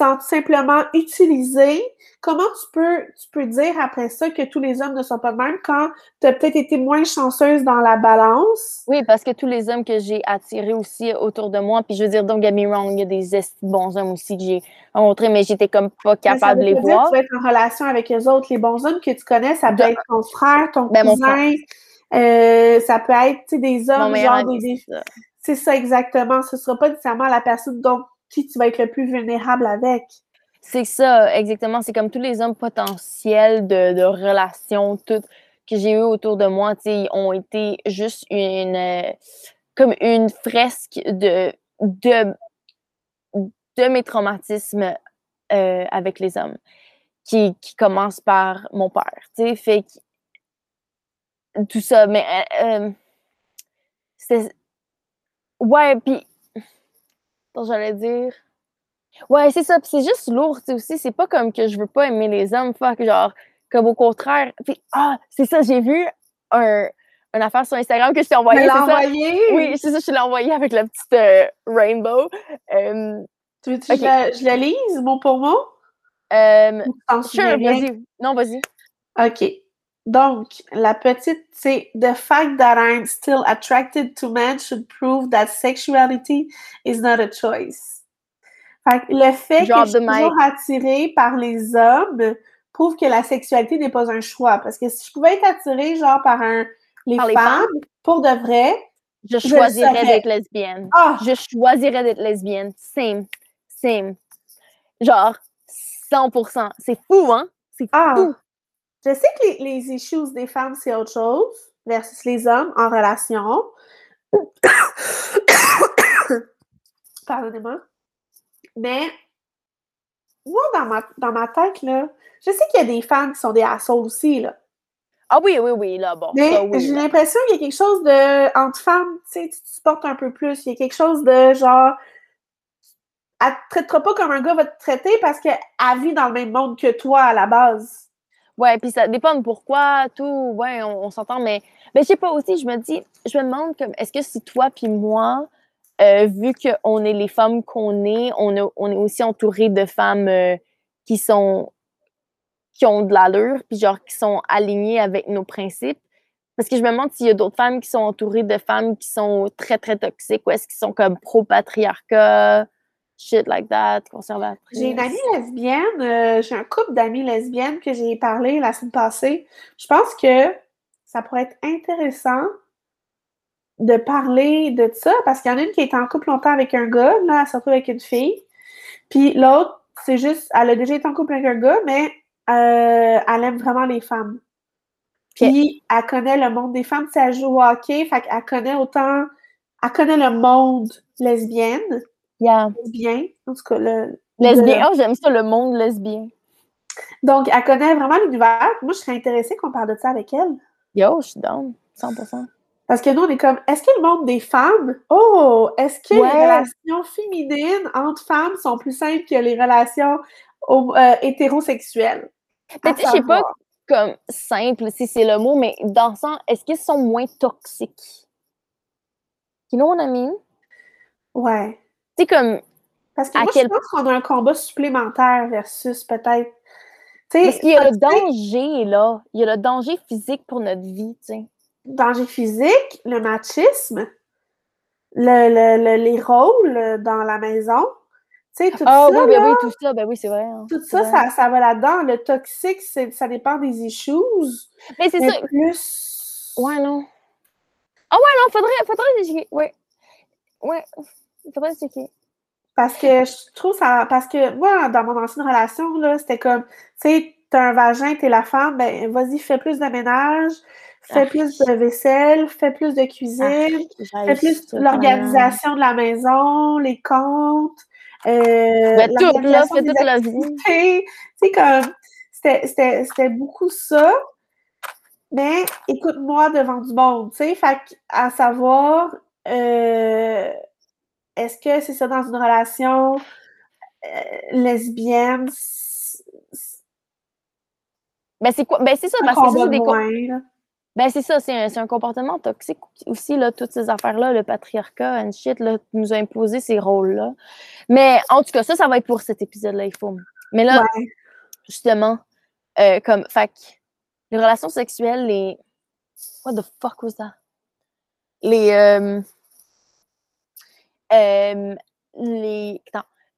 sens simplement utilisé, comment tu peux, tu peux dire après ça que tous les hommes ne sont pas de même quand tu as peut-être été moins chanceuse dans la balance? Oui, parce que tous les hommes que j'ai attirés aussi autour de moi, puis je veux dire, don't get me wrong, il y a des bons hommes aussi que j'ai rencontrés, mais j'étais comme pas capable de les voir. tu vas être en relation avec les autres. Les bons hommes que tu connais, ça peut être ton frère, ton ben, cousin, euh, ça peut être des hommes, genre des. C'est ça exactement. Ce ne sera pas nécessairement la personne dont qui tu vas être le plus vulnérable avec. C'est ça, exactement. C'est comme tous les hommes potentiels de, relations, toutes que j'ai eu autour de moi, ils ont été juste une euh, comme une fresque de, de, de mes traumatismes euh, avec les hommes qui, qui commence par mon père. Tu fait tout ça, mais euh, c'est ouais, puis j'allais dire. Ouais, c'est ça. c'est juste lourd, tu aussi. C'est pas comme que je veux pas aimer les hommes. Fuck, genre, comme au contraire. ah, c'est ça, j'ai vu un, une affaire sur Instagram que je t'ai envoyé. envoyé? Oui, c'est ça, je l'ai envoyé avec la petite euh, rainbow. tu veux-tu que je, la lise, mot pour mot? Euh, sure, vas-y. Non, vas-y. OK. Donc, la petite, c'est The fact that I'm still attracted to men should prove that sexuality is not a choice. Fait le fait que je suis toujours attirée par les hommes prouve que la sexualité n'est pas un choix. Parce que si je pouvais être attirée, genre, par un, les, femmes, pour de vrai, je choisirais d'être lesbienne. Ah! Je choisirais d'être lesbienne. Same. Same. Genre, 100%. C'est fou, hein? C'est ah! fou. Je sais que les, les issues des femmes, c'est autre chose versus les hommes en relation. Pardonnez-moi. Mais moi, dans ma, dans ma tête, là, je sais qu'il y a des femmes qui sont des assauts aussi, là. Ah oui, oui, oui, là, bon. Mais j'ai l'impression qu'il y a quelque chose de. Entre femmes, tu sais, tu te supportes un peu plus. Il y a quelque chose de genre. Elle te traitera pas comme un gars va te traiter parce qu'elle vit dans le même monde que toi à la base. Ouais, puis ça dépend de pourquoi, tout, ouais, on, s'entend, mais, mais je sais pas aussi, je me dis, je me demande comme, est-ce que si toi puis moi, euh, vu qu'on est les femmes qu'on est, on, on est aussi entouré de femmes euh, qui sont, qui ont de l'allure, puis genre, qui sont alignées avec nos principes. Parce que je me demande s'il y a d'autres femmes qui sont entourées de femmes qui sont très, très toxiques, ou est-ce qu'ils sont comme pro-patriarcat, shit like that, conservatrice. J'ai une amie lesbienne, euh, j'ai un couple d'amis lesbiennes que j'ai parlé la semaine passée. Je pense que ça pourrait être intéressant de parler de ça parce qu'il y en a une qui est en couple longtemps avec un gars, là, elle se retrouve avec une fille. Puis l'autre, c'est juste, elle a déjà été en couple avec un gars, mais euh, elle aime vraiment les femmes. Puis elle connaît le monde des femmes, si elle joue au hockey, fait qu'elle connaît autant, elle connaît le monde lesbienne. Lesbien, en tout cas, le. Lesbien, oh, j'aime ça, le monde lesbien. Donc, elle connaît vraiment l'univers. Moi, je serais intéressée qu'on parle de ça avec elle. Yo, je suis down, 100%. Parce que nous, on est comme, est-ce que le monde des femmes, oh, est-ce que les relations féminines entre femmes sont plus simples que les relations euh, hétérosexuelles? Peut-être, je sais pas comme simple, si c'est le mot, mais dans le sens, est-ce qu'ils sont moins toxiques? You know what I mean? Ouais comme. Parce que moi, je pense qu'on a un combat supplémentaire versus peut-être. Parce qu'il y a le danger, là. Il y a le danger physique pour notre vie, tu sais. Danger physique, le machisme, le, les rôles dans la maison. Tu sais, tout ah, ça. oui, ben oui, tout ça, ben oui, c'est vrai. Hein, tout ça, ça, ça, va là-dedans. Le toxique, ça dépend des issues. Mais c'est ça. Plus. Ouais, non. Ah ouais, non, faudrait, faudrait Ouais. Ouais, faudrait checker. Parce que je trouve ça. Parce que moi, dans mon ancienne relation, là, c'était comme, tu sais, t'as un vagin, t'es la femme, ben vas-y, fais plus de ménage, fais plus de vaisselle, fais plus de cuisine, fais plus l'organisation de la maison, les comptes. Euh, ben, tout, là, fais toute la vie. Tu sais, comme, c'était beaucoup ça. Mais écoute-moi devant du monde, tu sais, fait à savoir, euh, est-ce que c'est ça dans une relation euh, lesbienne? Ben, c'est quoi? Ben, c'est ça, parce que c'est des. Ben, c'est ça, c'est un, un, comportement toxique aussi, là, toutes ces affaires-là, le patriarcat and shit, là, nous a imposé ces rôles-là. Mais en tout cas, ça, ça va être pour cet épisode-là, il faut. Mais là, justement, euh, comme, fait les relations sexuelles, les. What the fuck was that? Les. Euh, euh, les.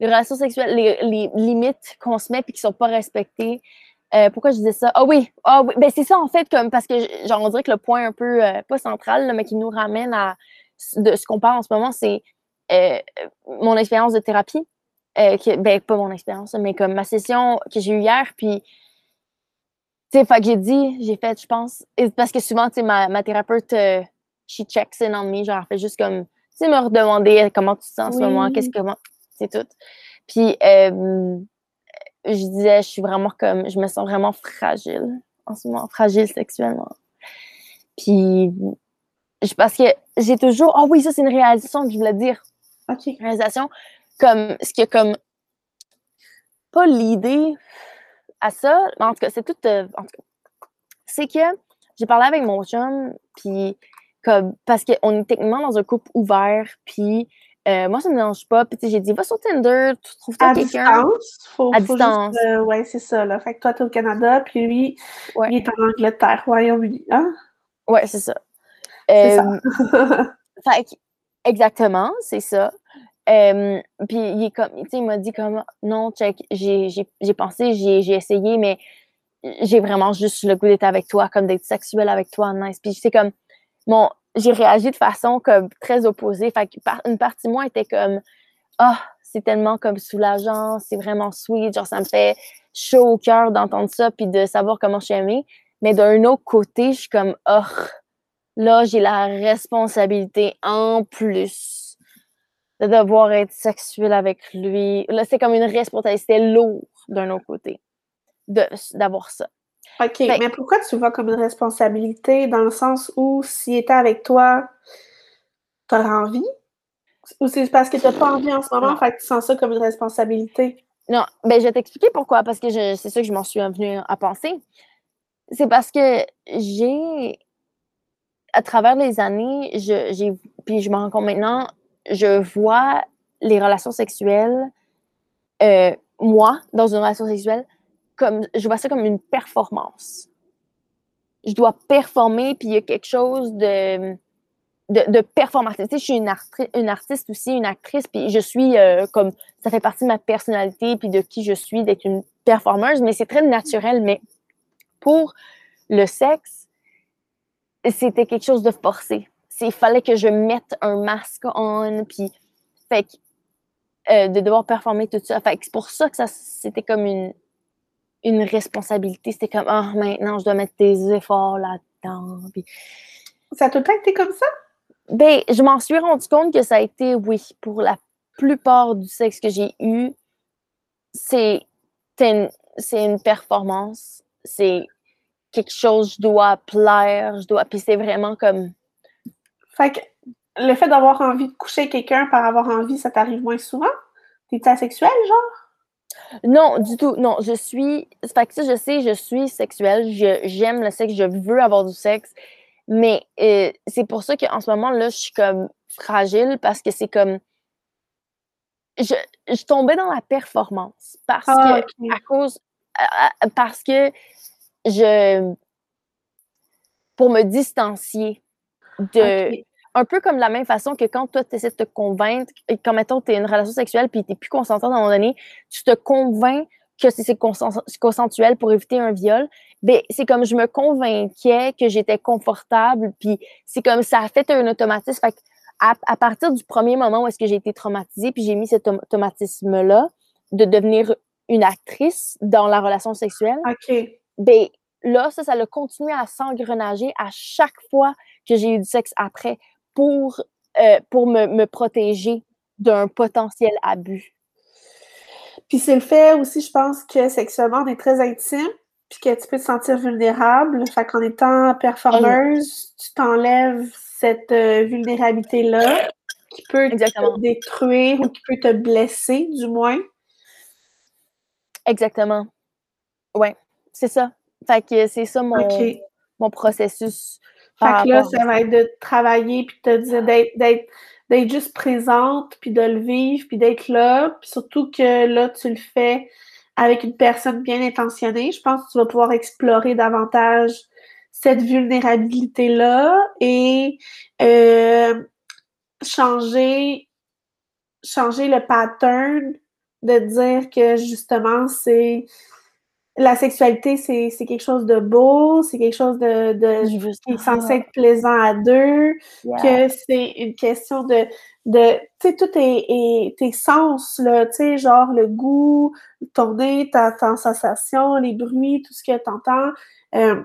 Relations sexuelles, les, limites qu'on se met puis qui sont pas respectées, euh, pourquoi je disais ça? Ah oui, ah oui. Ben, c'est ça en fait, comme parce que genre on dirait que le point un peu euh, pas central, mais qui nous ramène à de ce qu'on parle en ce moment, c'est euh, mon expérience de thérapie. Que, ben, pas mon expérience, mais comme ma session que j'ai eue hier, puis tu sais, que j'ai dit, j'ai fait, je pense, parce que souvent, tu sais, ma, ma, thérapeute, she checks in on me, genre, elle fait juste comme, sais, me redemander comment tu te sens en ce moment, qu'est-ce que, c'est tout. Puis, je disais, je suis vraiment comme, je me sens vraiment fragile en ce moment, fragile sexuellement. Puis, je, parce que j'ai toujours, oh oui, ça c'est une réalisation que je voulais dire. OK. Réalisation, comme, ce qui comme, pas l'idée à ça, mais en tout cas, c'est tout, euh, en tout cas, c'est que j'ai parlé avec mon chum, puis comme, parce qu'on est techniquement dans un couple ouvert, puis euh, moi, ça me dérange pas. Puis j'ai dit, va sur Tinder, tu trouves quelqu'un. À distance? Faut, à distance. Euh, ouais, c'est ça. Là. Fait que toi, t'es au Canada, puis lui, il est en Angleterre, Royaume-Uni. Hein? Ouais, c'est ça. C'est ça. Euh, fait que, exactement, c'est ça. puis il est comme, il m'a dit comme, non, check, j'ai pensé, j'ai essayé, mais j'ai vraiment juste le goût d'être avec toi, comme d'être sexuel avec toi, nice. Puis c'est comme, mon, j'ai réagi de façon comme très opposée. Fait une partie de moi était comme Ah, c'est tellement comme soulageant, c'est vraiment sweet, genre ça me fait chaud au cœur d'entendre ça puis de savoir comment je suis aimée. Mais d'un autre côté, je suis comme Oh, là, j'ai la responsabilité en plus de devoir être sexuelle avec lui. Là, c'est comme une responsabilité lourde d'un autre côté d'avoir ça. OK, mais pourquoi tu vois comme une responsabilité dans le sens où s'il était avec toi, t'auras envie? Ou c'est parce que t'as pas envie en ce moment, fait que tu sens ça comme une responsabilité? Non, ben je vais t'expliquer pourquoi, parce que c'est ça que je m'en suis venue à penser. C'est parce que j'ai, à travers les années, j'ai, puis je me rends compte maintenant, je vois les relations sexuelles, euh, moi, dans une relation sexuelle, comme, je vois ça comme une performance. Je dois performer, puis il y a quelque chose de, de, de performatif. Tu sais, je suis une, une, artiste aussi, une actrice, puis je suis euh, comme, ça fait partie de ma personnalité, puis de qui je suis, d'être une performeuse, mais c'est très naturel. Mais pour le sexe, c'était quelque chose de forcé. Il fallait que je mette un masque on, puis fait euh, de devoir performer tout ça. Fait c'est pour ça que ça c'était comme une, une responsabilité. C'était comme, ah, maintenant, je dois mettre des efforts là-dedans. Ça a tout le temps été comme ça? Ben, je m'en suis rendu compte que ça a été, oui, pour la plupart du sexe que j'ai eu, c'est une, une performance. C'est quelque chose, je dois plaire, je dois. Puis c'est vraiment comme. Fait que le fait d'avoir envie de coucher quelqu'un par avoir envie, ça t'arrive moins souvent? T'es asexuel, genre? Non, du tout. Non, je suis. Fait que ça, je sais, je suis sexuelle. J'aime le sexe, je veux avoir du sexe. Mais euh, c'est pour ça qu'en ce moment, là, je suis comme fragile parce que c'est comme. Je, je tombais dans la performance parce ah, que, à cause. parce que je. Pour me distancier de un peu comme de la même façon que quand toi, tu essaies de te convaincre, et quand, mettons, tu es une relation sexuelle puis tu n'es plus consentant à un moment donné, tu te convaincs que c'est consensuel pour éviter un viol, ben c'est comme je me convainquais que j'étais confortable, puis c'est comme ça a fait un automatisme. Fait à, à, partir du premier moment où est-ce que j'ai été traumatisée, puis j'ai mis cet automatisme-là de devenir une actrice dans la relation sexuelle, OK. ben là, ça, ça a continué à s'engrenager à chaque fois que j'ai eu du sexe après pour, euh, pour me, me protéger d'un potentiel abus. Puis c'est le fait aussi, je pense, que sexuellement, on est très intime, puis que tu peux te sentir vulnérable. Fait qu'en étant performeuse, tu t'enlèves cette euh, vulnérabilité-là qui peut te détruire ou qui peut te blesser, du moins. Exactement. Ouais, c'est ça. Fait que c'est ça mon, mon processus. Fait que là, ça va être de travailler puis de te dire d'être d'être juste présente, puis de le vivre, puis d'être là, puis surtout que là, tu le fais avec une personne bien intentionnée. Je pense que tu vas pouvoir explorer davantage cette vulnérabilité-là et euh, changer, changer le pattern de dire que justement, c'est la sexualité, c'est quelque chose de beau, c'est quelque chose de, de qui est censé être plaisant à deux, que c'est une question de, de tu sais, tout est, tes sens, là, tu sais, genre le goût, ton nez, ta, ta sensation, les bruits, tout ce que tu entends, euh,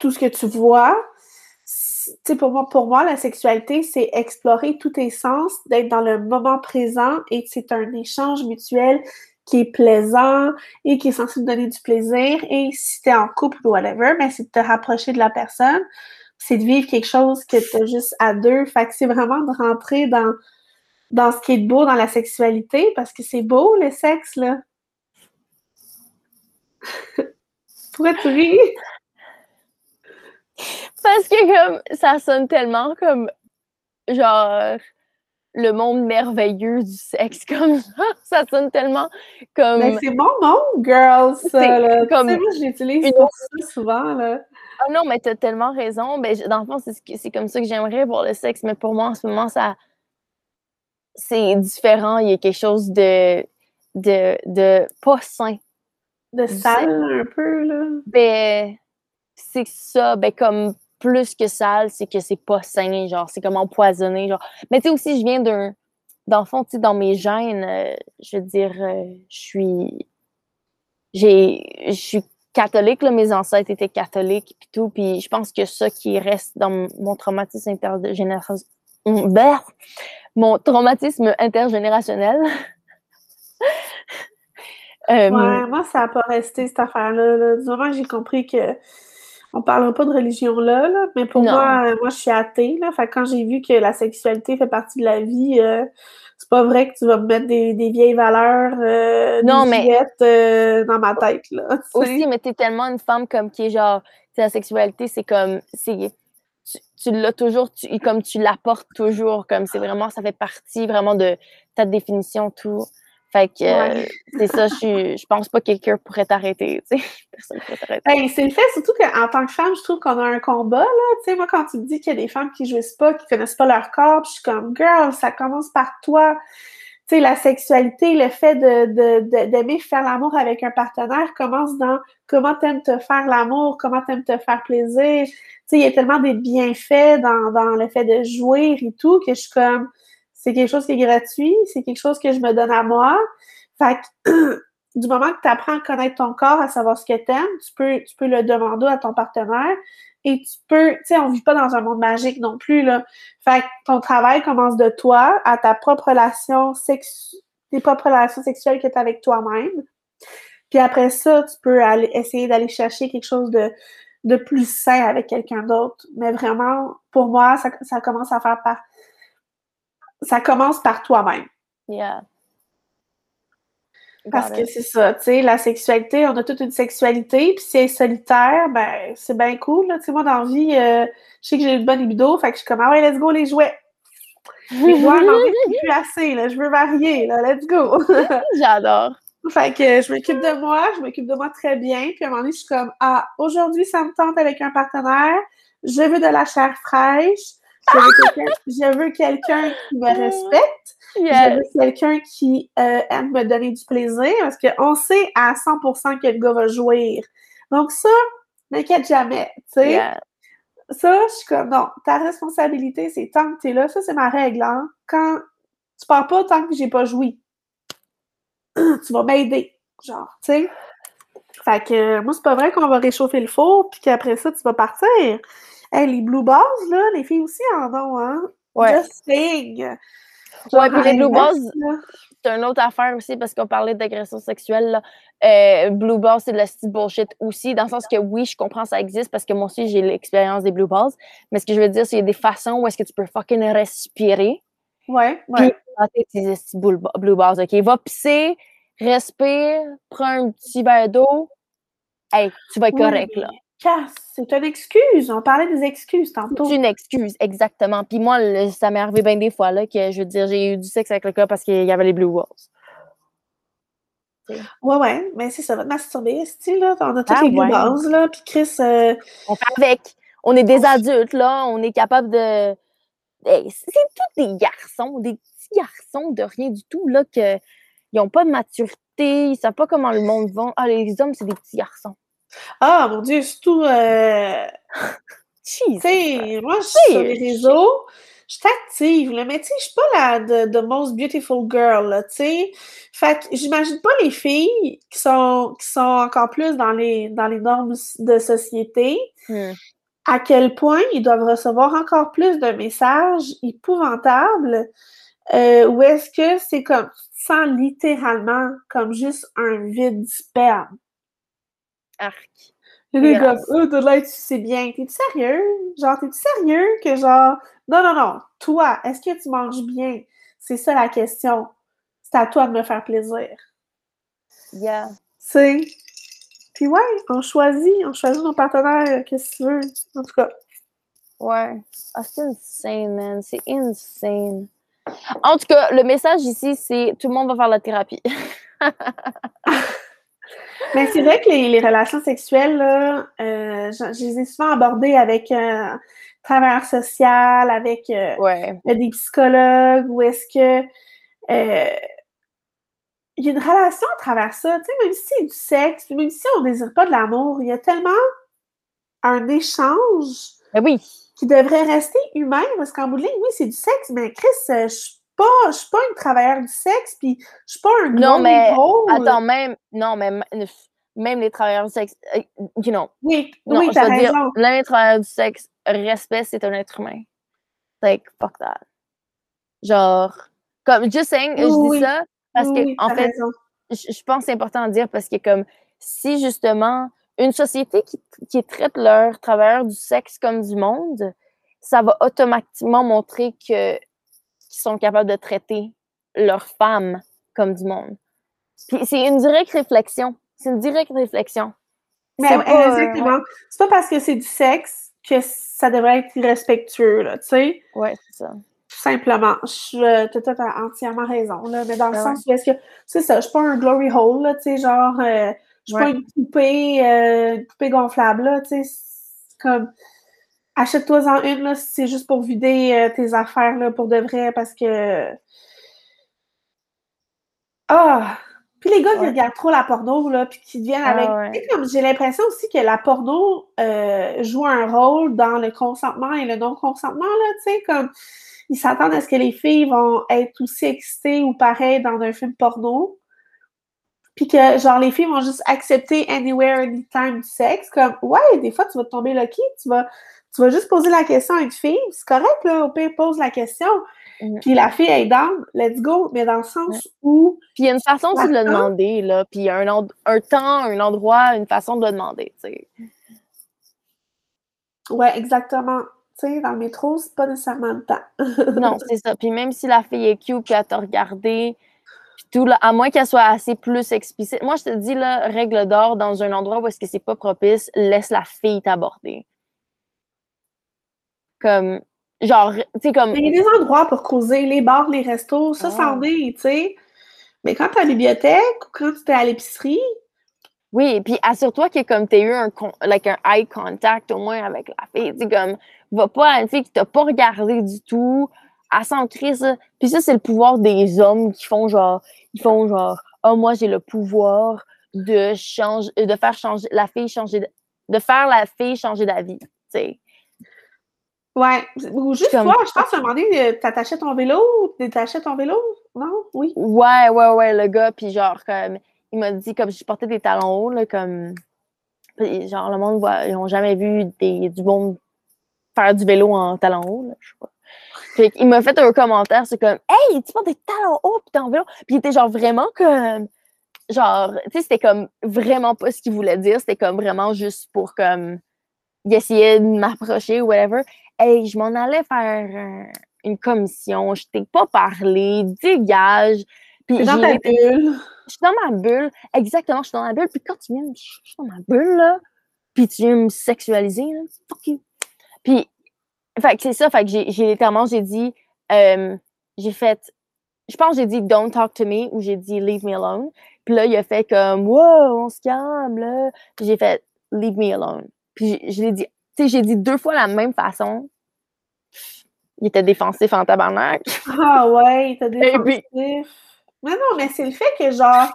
tout ce que tu vois. Tu sais, pour moi, pour moi, la sexualité, c'est explorer tous tes sens, d'être dans le moment présent et c'est un échange mutuel qui est plaisant et qui est censé te donner du plaisir. Et si tu es en couple ou whatever, ben, c'est de te rapprocher de la personne. C'est de vivre quelque chose que tu as juste à deux. Fait que c'est vraiment de rentrer dans, dans ce qui est beau dans la sexualité parce que c'est beau le sexe, là. Pourrais tu rire? Parce que comme ça sonne tellement comme genre le monde merveilleux du sexe comme ça. Ça sonne tellement comme. Mais c'est mon nom, girl, ça. Là. Comme moi, j'utilise pour ça souvent. Là. Ah non, mais t'as tellement raison. Ben, dans le fond, c'est comme ça que j'aimerais voir le sexe, mais pour moi, en ce moment, ça. C'est différent. Il y a quelque chose de. de, de pas sain. De sale, un peu, là. Ben. C'est ça. Ben, comme plus que sale, c'est que c'est pas sain, genre, c'est comme empoisonné, genre. Mais tu sais, aussi, je viens d'un. Dans le fond, tu sais, dans mes gènes, euh, je veux dire, euh, je suis. J'ai. Je suis catholique, là, mes ancêtres étaient catholiques, puis tout, puis je pense que ça qui reste dans mon traumatisme intergénérationnel. Mon traumatisme intergénérationnel. euh, ouais, moi, ça n'a pas resté cette affaire-là. Là. Du moment j'ai compris que on parlera pas de religion là, mais pour moi, euh, moi, je suis athée. Là, fait quand j'ai vu que la sexualité fait partie de la vie, euh, c'est pas vrai que tu vas me mettre des, vieilles valeurs euh, non, mais... Euh, dans ma tête. Là, aussi, mais t'es tellement une femme comme qui est genre, la sexualité, c'est comme. c'est tu, l'as toujours, tu, comme tu l'apportes toujours, comme c'est vraiment, ça fait partie vraiment de ta définition, tout. Fait que euh, c'est ça, je, je pense pas que quelqu'un pourrait t'arrêter, tu sais. Personne pourrait t'arrêter. Ben, c'est le fait, surtout qu'en tant que femme, je trouve qu'on a un combat, là. Tu sais, moi, quand tu me dis qu'il y a des femmes qui jouissent pas, qui connaissent pas leur corps, je suis comme, girl, ça commence par toi. Tu sais, la sexualité, le fait de, d'aimer faire l'amour avec un partenaire commence dans comment t'aimes te faire l'amour, comment t'aimes te faire plaisir. Tu sais, il y a tellement des bienfaits dans, dans le fait de jouir et tout que je suis comme c'est quelque chose qui est gratuit, c'est quelque chose que je me donne à moi. Fait que, du moment que tu apprends à connaître ton corps, à savoir ce que tu aimes, tu peux, tu peux le demander à ton partenaire et tu peux, tu sais, on vit pas dans un monde magique non plus, là. Fait que ton travail commence de toi, à ta propre relation sexuelle, tes propres relations sexuelles que tu as avec toi-même. Puis après ça, tu peux aller, essayer d'aller chercher quelque chose de, de plus sain avec quelqu'un d'autre. Mais vraiment, pour moi, ça, ça commence à faire part, ça commence par toi-même. Yeah. Parce que c'est ça, tu sais, la sexualité, on a toute une sexualité, puis si elle est solitaire, ben, c'est bien cool, Tu sais, moi, dans la vie, euh, je sais que j'ai une bonne libido, fait que je suis comme, ah ouais, let's go, les jouets! Les jouets, non, plus assez, là, je veux varier, là, let's go! J'adore! Fait que je m'occupe de moi, je m'occupe de moi très bien, puis à un moment donné, je suis comme, ah, aujourd'hui, ça me tente avec un partenaire, je veux de la chair fraîche, je veux quelqu'un qui me respecte. Je veux quelqu'un qui euh, aime me donner du plaisir parce qu'on sait à 100% que le gars va jouir. Donc ça, n'inquiète jamais, tu sais. Ça, je suis comme, non, ta responsabilité, c'est tant que tu es là. Ça, c'est ma règle, hein. Quand tu pars pas tant que j'ai pas joui, tu vas m'aider, genre, tu sais. Fait que moi, c'est pas vrai qu'on va réchauffer le four puis qu'après ça, tu vas partir. Hey, les blue balls, là, les filles aussi en ont, hein? Ouais. Just saying. Ouais, puis les blue balls, c'est une autre affaire aussi parce qu'on parlait d'agression sexuelle. Là. Euh, blue balls, c'est de la style bullshit aussi, dans le sens que oui, je comprends ça existe parce que moi aussi, j'ai l'expérience des blue balls. Mais ce que je veux dire, c'est qu'il y a des façons où est-ce que tu peux fucking respirer. Ouais, ouais. Puis tes blue balls, OK? Va pisser, respire, prends un petit verre d'eau. Hey, tu vas être correct, là. Efficace. C'est une excuse. On parlait des excuses tantôt. C'est une excuse, exactement. Puis moi, le- ça m'est arrivé bien des fois, là, que je veux dire, j'ai eu du sexe avec le gars parce qu'il y avait les Blue Walls. Ouais, ouais, mais c'est ça, va te masturber, style, là. On a toutes Ah, les ouais. bases, là. Puis Chris, euh, On fait avec. On est des adultes, là. On est capable de. Hey, c'est tous des garçons, des petits garçons de rien du tout, là, que ils n'ont pas de maturité, ils savent pas comment le monde va. Ah, les hommes, c'est des petits garçons. Ah, mon Dieu, surtout, euh, tu sais, moi, je suis sur les réseaux, je suis active, là, mais tu sais, je suis pas la the most beautiful girl, tu sais. Fait que j'imagine pas les filles qui sont, qui sont encore plus dans les, dans les normes de société, Hmm. à quel point ils doivent recevoir encore plus de messages épouvantables, euh, ou est-ce que c'est comme, sens littéralement comme juste un vide sperme? Arc. Dégueulasse. comme, de l'aide, c'est bien. T'es-tu sérieux? Genre, t'es-tu sérieux que genre, non, non, non, toi, est-ce que tu manges bien? C'est ça la question. C'est à toi de me faire plaisir. Yeah. C'est. Puis ouais, on choisit, on choisit nos partenaires, euh, qu'est-ce que tu veux. En tout cas. Ouais. Ah, c'est insane, man. C'est insane. En tout cas, le message ici, c'est tout le monde va faire la thérapie. Mais c'est vrai que les, les relations sexuelles, là, euh, je, je les ai souvent abordées avec un travailleur social, avec euh, Ouais. des psychologues, ou est-ce que euh, il y a une relation à travers ça, tu sais, même si c'est du sexe, même si on ne désire pas de l'amour, il y a tellement un échange Ben oui. qui devrait rester humain, parce qu'en bout de ligne, oui, c'est du sexe, mais Chris, euh, je suis pas, je suis pas une travailleuse du sexe, puis je suis pas un Non, glory mais. Attends, même. Non, mais même les travailleurs du sexe. euh, You know. Oui, Non, oui, je veux dire, même les travailleurs du sexe, respect, c'est un être humain. Like, fuck that. Genre, comme, just saying, je Oui, dis ça parce Oui, que, en fait, je pense que c'est important de dire parce que comme si justement une société qui, qui traite leurs travailleurs du sexe comme du monde, ça va automatiquement montrer que qu'ils sont capables de traiter leurs femmes comme du monde. Puis c'est une directe réflexion. C'est une directe réflexion. Mais C'est ouais, pas, euh, exactement. C'est pas parce que c'est du sexe que ça devrait être irrespectueux, là, tu sais. Ouais, c'est ça. Tout simplement. Je euh, t'as t'as entièrement raison, là. Mais dans le Ah sens où est-ce que, c'est ça, je suis pas un glory hole, là, tu sais, genre, euh, je suis pas une poupée, euh, une poupée gonflable, là, tu sais. Comme, achète-toi-en une, là, si c'est juste pour vider euh, tes affaires, là, pour de vrai, parce que. Ah! Puis les gars qui Ouais. regardent trop la porno, là, puis qui deviennent Ah avec. ouais. comme j'ai l'impression aussi que la porno euh, joue un rôle dans le consentement et le non-consentement, là, tu sais, comme ils s'attendent à ce que les filles vont être aussi excitées ou pareil dans un film porno. Puis que, genre, les filles vont juste accepter anywhere, anytime du sexe. Comme, ouais, des fois, tu vas te tomber lucky, tu vas, tu vas juste poser la question à une fille. C'est correct, là, au pire, pose la question. Mhm. Puis la fille, est down, let's go. Mais dans le sens où, Puis il y a une façon aussi de le demander, là. Puis il y a un, temps, un endroit, une façon de le demander, tu sais. ouais, exactement. Tu sais, dans le métro, c'est pas nécessairement le temps. Non, c'est ça. Puis même si la fille est cute, puis elle t'a regardé, puis tout, là, à moins qu'elle soit assez plus explicite. Moi, je te dis, là, règle d'or, dans un endroit où est-ce que c'est pas propice, laisse la fille t'aborder. Comme, genre, tu sais, comme... Il y a des endroits pour causer, les bars, les restos, ça, ça en Ah. est, tu sais. Mais quand t'es à la bibliothèque ou quand tu es à l'épicerie, Oui, puis assure-toi que comme tu as eu un, con- like, un eye contact au moins avec la fille, tu sais, comme, va pas à une fille qui t'a pas regardé du tout, à s'en créer ça. Puis ça, c'est le pouvoir des hommes qui font genre, ils font genre, oh, moi, j'ai le pouvoir de changer, de faire changer, la fille changer, de, de faire la fille changer d'avis, tu sais. Ouais, ou juste Comme- toi, je pense à un moment donné, euh, t'attachais ton vélo, t'attachais ton vélo, non? Oui. Ouais, ouais, ouais, le gars, puis genre, comme, il m'a dit, comme, je portais des talons hauts, là, comme, puis genre, le monde voit, ils n'ont jamais vu des, du monde faire du vélo en talons hauts, là, je sais pas. Fait qu'il m'a fait un commentaire, c'est comme, hey, tu portes des talons hauts, puis t'es en vélo, puis il était genre vraiment comme, genre, tu sais, c'était comme vraiment pas ce qu'il voulait dire, c'était comme vraiment juste pour, comme, il essayait de m'approcher ou whatever. Hey, je m'en allais faire une commission, je t'ai pas parlé, dégage. Puis dans ta bulle. je suis dans ma bulle. Exactement, je suis dans ma bulle. Puis quand tu viens, je je suis dans ma bulle, là. puis tu viens me sexualiser, là, fuck you. Puis, fait que c'est ça, fait que j'ai littéralement, j'ai dit, euh, j'ai fait, je pense j'ai dit don't talk to me ou j'ai dit leave me alone. Puis là, il a fait comme, wow, on se calme, là. Puis j'ai fait leave me alone. Puis je l'ai dit, sais, j'ai dit deux fois la même façon. Il était défensif en tabarnak. Ah ouais, il était puis- défensif. Mais non, mais c'est le fait que genre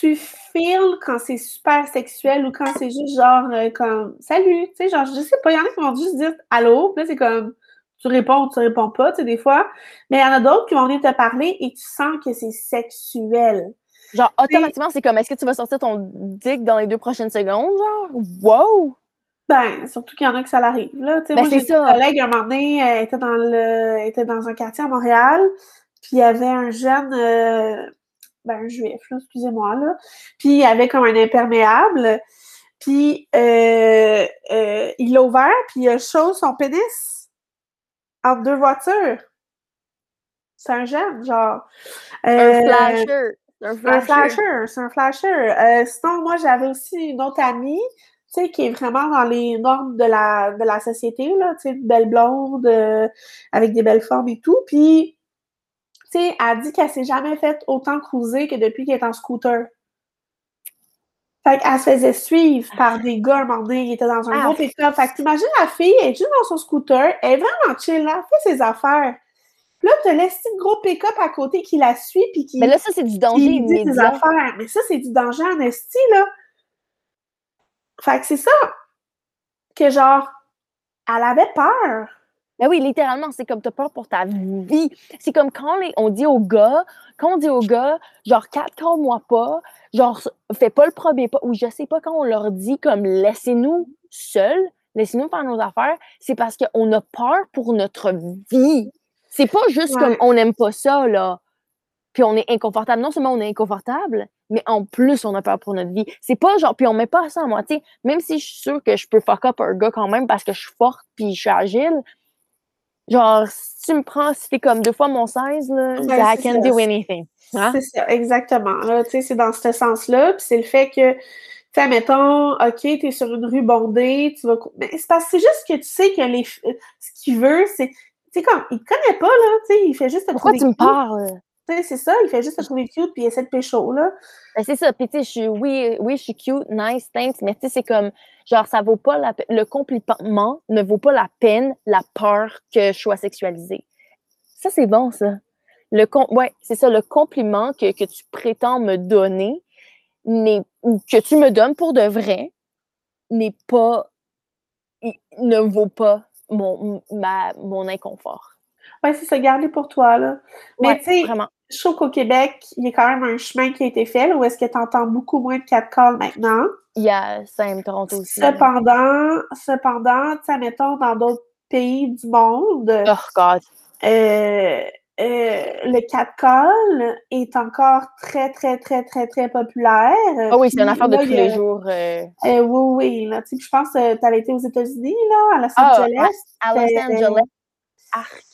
tu feels quand c'est super sexuel ou quand c'est juste genre euh, comme salut, tu sais, genre je sais pas, il y en a qui vont juste dire allô, puis là c'est comme tu réponds ou tu réponds pas, tu sais, des fois. Mais il y en a d'autres qui vont venir te parler et tu sens que c'est sexuel. Genre, automatiquement, c'est comme, est-ce que tu vas sortir ton dick dans les deux prochaines secondes, genre? Wow! Ben, surtout qu'il y en a que ça l'arrive, là. Tu sais, Ben, moi, c'est j'ai une ça. collègue, un moment donné, elle était dans le, elle était dans un quartier à Montréal, puis il y avait un jeune, euh, ben, un juif, excusez-moi, là, puis il avait comme un imperméable, puis euh, euh, il l'a ouvert, puis il a chaud son pénis entre deux voitures. C'est un jeune, genre. Un Euh, flasher! Un flasher! c'est un flasher. Euh, sinon, moi, j'avais aussi une autre amie, sais, qui est vraiment dans les normes de la, de la société, là, tu sais, une belle blonde, euh, avec des belles formes et tout. Puis, tu sais, elle dit qu'elle s'est jamais fait autant cruiser que depuis qu'elle est en scooter. Fait qu'elle se faisait suivre par des gars, un moment donné, qui étaient dans un Ah. gros pick-up. Fait que t'imagines la fille, elle est juste dans son scooter, elle est vraiment chill, là, elle fait ses affaires. Puis là, t'as laissé le gros pick-up à côté qui la suit, puis qui Mais là, ça, c'est du danger il dit ses affaires. Mais ça, c'est du danger en esti, là. Fait que c'est ça. Que genre, elle avait peur. Ben oui, littéralement, c'est comme t'as peur pour ta vie. C'est comme quand les- on dit aux gars, quand on dit aux gars, genre, quatre moi pas, genre, fais pas le premier pas, ou je sais pas, quand on leur dit comme laissez-nous seuls, laissez-nous faire nos affaires, c'est parce qu'on a peur pour notre vie. C'est pas juste Ouais. comme on n'aime pas ça, là. Puis on est inconfortable. Non seulement on est inconfortable, mais en plus on a peur pour notre vie. C'est pas genre, puis on met pas ça à moitié. Même si je suis sûre que je peux fuck up un gars quand même parce que je suis forte puis je suis agile, Genre, si tu me prends, si t'es comme deux fois mon 16, là, Ouais, I can ça. do anything. Hein? C'est ça, exactement. Là, tu sais, c'est dans ce sens-là. Puis c'est le fait que, tu sais, mettons, OK, t'es sur une rue bondée, tu vas. Mais c'est parce que c'est juste que tu sais que les, ce qu'il veut, c'est. Tu sais, comme, il te connaît pas, là, tu sais, il fait juste te Pourquoi tu me parles? C'est ça, il fait juste te trouver cute, puis il essaie de pécho, là. Ben, c'est ça. Puis, tu sais, je suis, oui, oui, je suis cute, nice, thanks, mais tu sais, c'est comme, genre, ça vaut pas la peine. Le compliment ne vaut pas la peine, la peur que je sois sexualisée. Ça, c'est bon, ça. Le com ouais, c'est ça, le compliment que, que tu prétends me donner, ou que tu me donnes pour de vrai, n'est pas, ne vaut pas mon, ma, mon inconfort. Ouais, c'est ça, garder pour toi, là. Mais Ouais, tu sais, je trouve qu'au Québec, il y a quand même un chemin qui a été fait, là, où est-ce que tu entends beaucoup moins de quatre calls maintenant. Il y a Sam Toronto aussi. Cependant, cependant, tu sais, mettons, dans d'autres pays du monde, Oh, God. euh, euh, le catcall est encore très, très, très, très, très populaire. Ah oui, c'est une affaire de tous les jours. euh, euh, oui, oui, là, je pense que tu avais été aux États-Unis, là, à Los Ah, Angeles. à Los Angeles. Arc.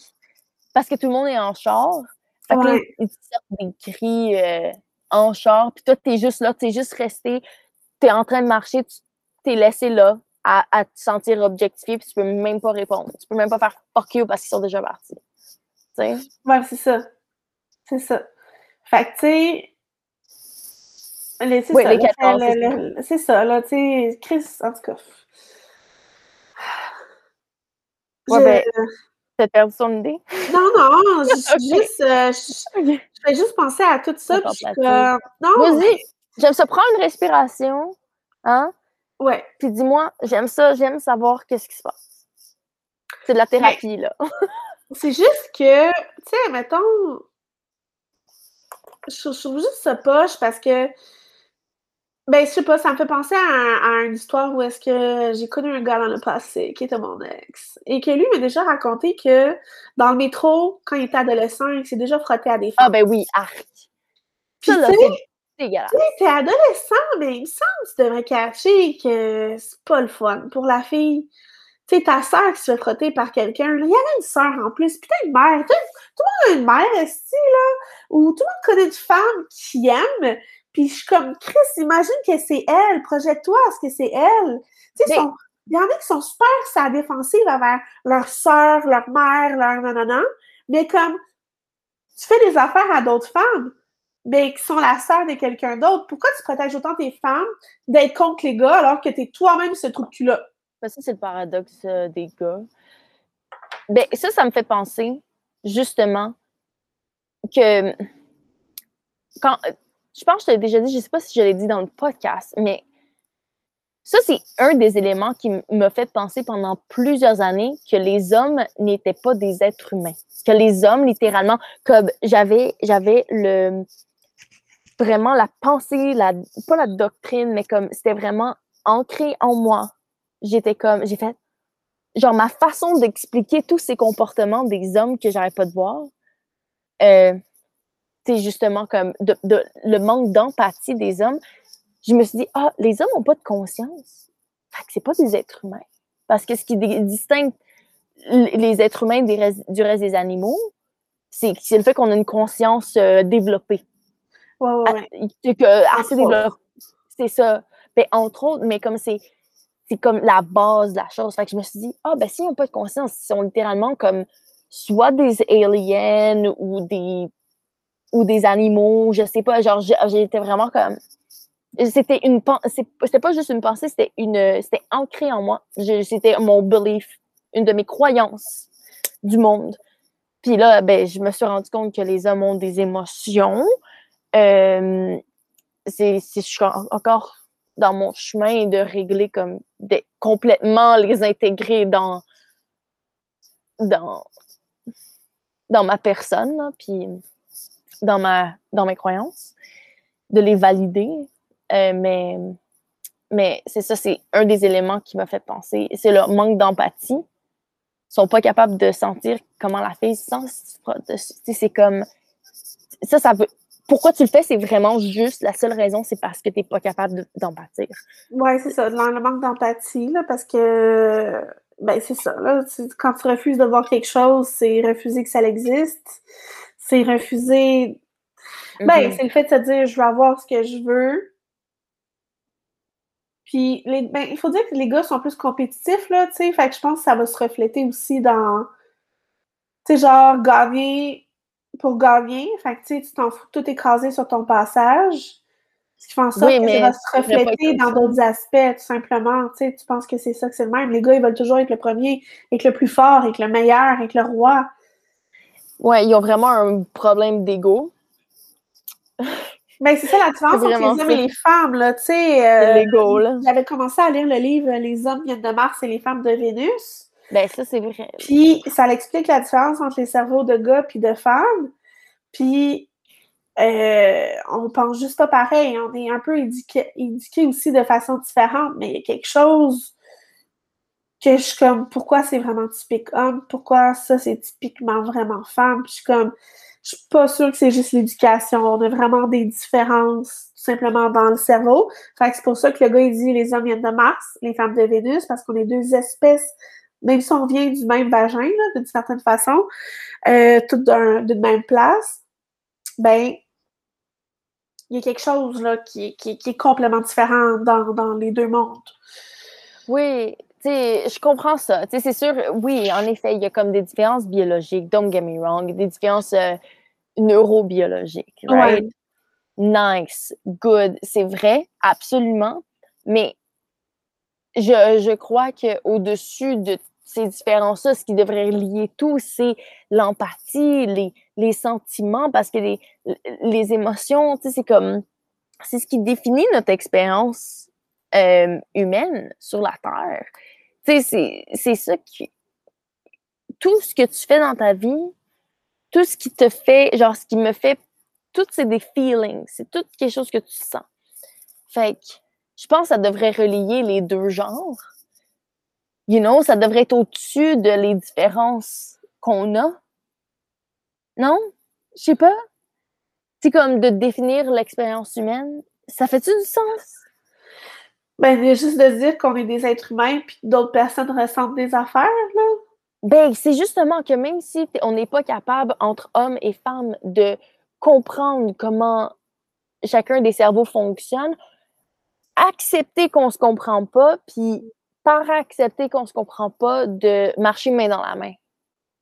Parce que tout le monde est en char. Fait que là, ils te sortent des cris euh, en char. Puis toi, t'es juste là, t'es juste resté. T'es en train de marcher, tu t'es laissé là à, à te sentir objectifié. Puis tu peux même pas répondre. Tu peux même pas faire fuck you parce qu'ils sont déjà partis. Tu sais? Ouais, c'est ça. C'est ça. Fait que, tu sais. les- C'est Oui, ça, les c'est le- le- c'est ça, là, tu sais. Chris, en tout cas. Ouais, Je- ben, T'as perdu son idée? Non, non, je suis Ok. juste. euh, je, je fais juste penser à tout ça. Puis comme, non, Vas-y. J'aime ça. Prends une respiration. Hein? Ouais. Puis dis-moi, j'aime ça, j'aime savoir qu'est-ce qui se passe. C'est de la thérapie, là. C'est juste que, tu sais, mettons. Je, je trouve juste ça poche parce que. Ben, je sais pas, ça me fait penser à, à une histoire où est-ce que j'ai connu un gars dans le passé qui était mon ex. Et que lui m'a déjà raconté que dans le métro, quand il était adolescent, il s'est déjà frotté à des femmes. Ah ben oui, arc. Puis, Ça, là, tu t'es adolescent, mais il me semble que tu devrais cacher que c'est pas le fun pour la fille. Tu sais, ta sœur qui se fait frotter par quelqu'un, il y avait une sœur en plus, puis t'as une mère. Tout le monde a une mère, esti, là, ou tout le monde connaît une femme qui aime, puis je suis comme, Chris, imagine que c'est elle, projette-toi à ce que c'est elle. Tu sais, il y en a qui sont super sa défensive envers leur soeur, leur mère, leur nanana, mais comme tu fais des affaires à d'autres femmes, mais qui sont la sœur de quelqu'un d'autre, pourquoi tu protèges autant tes femmes d'être contre les gars alors que tu es toi-même ce trou de là ben, Ça, c'est le paradoxe euh, des gars. Ben, ça, ça me fait penser, justement, que quand. Je pense que je t'ai déjà dit, je ne sais pas si je l'ai dit dans le podcast, mais ça, c'est un des éléments qui m'a fait penser pendant plusieurs années que les hommes n'étaient pas des êtres humains. Que les hommes, littéralement, comme j'avais, j'avais le vraiment la pensée, la, pas la doctrine, mais comme c'était vraiment ancré en moi. J'étais comme, j'ai fait, genre ma façon d'expliquer tous ces comportements des hommes que j'arrête pas de voir, euh, c'est justement comme de, le manque d'empathie des hommes. Je me suis dit, ah, les hommes n'ont pas de conscience. Fait que c'est pas des êtres humains. Parce que ce qui distingue les êtres humains du reste des animaux, c'est le fait qu'on a une conscience euh, développée. Ouais, ouais, ouais. Que, assez développée. C'est ça. Mais ben, entre autres, mais comme c'est c'est comme la base de la chose. Fait que je me suis dit, ah, ben, s'ils n'ont pas de conscience, ils sont littéralement comme soit des aliens ou des, ou des animaux, je sais pas. Genre, j'étais vraiment comme. C'était une c'était pas juste une pensée, c'était une c'était ancré en moi. C'était mon belief, une de mes croyances du monde. Puis là, ben, je me suis rendu compte que les hommes ont des émotions. Euh, c'est, je suis encore dans mon chemin de régler comme de complètement les intégrer dans dans dans ma personne puis dans ma dans mes croyances de les valider euh, mais mais c'est ça c'est un des éléments qui m'a fait penser c'est le manque d'empathie ils sont pas capables de sentir comment la fille se sent c'est comme ça ça veut pourquoi tu le fais, c'est vraiment juste la seule raison, c'est parce que tu n'es pas capable d'empathir. oui, c'est ça, le manque d'empathie, parce que ben c'est ça, là, quand tu refuses de voir quelque chose, c'est refuser que ça existe. C'est refuser. Ben, mm-hmm. c'est le fait de se dire je vais avoir ce que je veux. Puis les, ben, il faut dire que les gars sont plus compétitifs, là, tu sais. Fait que je pense que ça va se refléter aussi dans. Tu sais, genre, gagner pour gagner. Fait que tu t'en fous tout écraser sur ton passage. Ce qui fait en sorte que ça va se refléter dans d'autres aspects, tout simplement. Tu tu penses que c'est ça que c'est le même. Les gars, ils veulent toujours être le premier, être le plus fort, être le meilleur, être le roi. Ouais, ils ont vraiment un problème d'ego. Ben, c'est ça la différence entre les hommes et les femmes, là, tu sais. Euh. J'avais commencé à lire le livre Les hommes viennent de Mars et les femmes de Vénus. Ben, ça, c'est vrai. Puis, ça explique la différence entre les cerveaux de gars puis de femmes. Puis, euh, on pense juste pas pareil. On est un peu éduqué, aussi de façon différente, mais il y a quelque chose que je suis comme, pourquoi c'est vraiment typique homme? Pourquoi ça, c'est typiquement vraiment femme? Puis je suis comme, je suis pas sûre que c'est juste l'éducation. On a vraiment des différences, tout simplement, dans le cerveau. Fait que c'est pour ça que le gars, il dit les hommes viennent de Mars, les femmes de Vénus, parce qu'on est deux espèces même si on vient du même vagin, d'une certaine façon, euh, toutes d'une même place, ben, il y a quelque chose là, qui, qui, est complètement différent dans, les deux mondes. Oui, je comprends ça. C'est sûr, oui, en effet, il y a comme des différences biologiques, don't get me wrong, des différences euh, neurobiologiques, right? Nice, good, c'est vrai, absolument, mais je, je crois qu'au-dessus de ces différences-là, ce qui devrait lier tout, c'est l'empathie, les, les, sentiments, parce que les, les émotions, tu sais, c'est comme, c'est ce qui définit notre expérience euh, humaine sur la Terre. Tu sais, c'est ça qui, tout ce que tu fais dans ta vie, tout ce qui te fait, genre, ce qui me fait, tout c'est des feelings, c'est tout quelque chose que tu sens. Fait que, je pense que ça devrait relier les deux genres you know, ça devrait être au-dessus de les différences qu'on a. Non? Je sais pas. C'est comme de définir l'expérience humaine. Ça fait-tu du sens? Ben, juste de dire qu'on est des êtres humains puis d'autres personnes ressentent des affaires, là. Ben, c'est justement que même si on n'est pas capable, entre hommes et femmes, de comprendre comment chacun des cerveaux fonctionne, accepter qu'on se comprend pas, puis par accepter qu'on se comprend pas, de marcher main dans la main.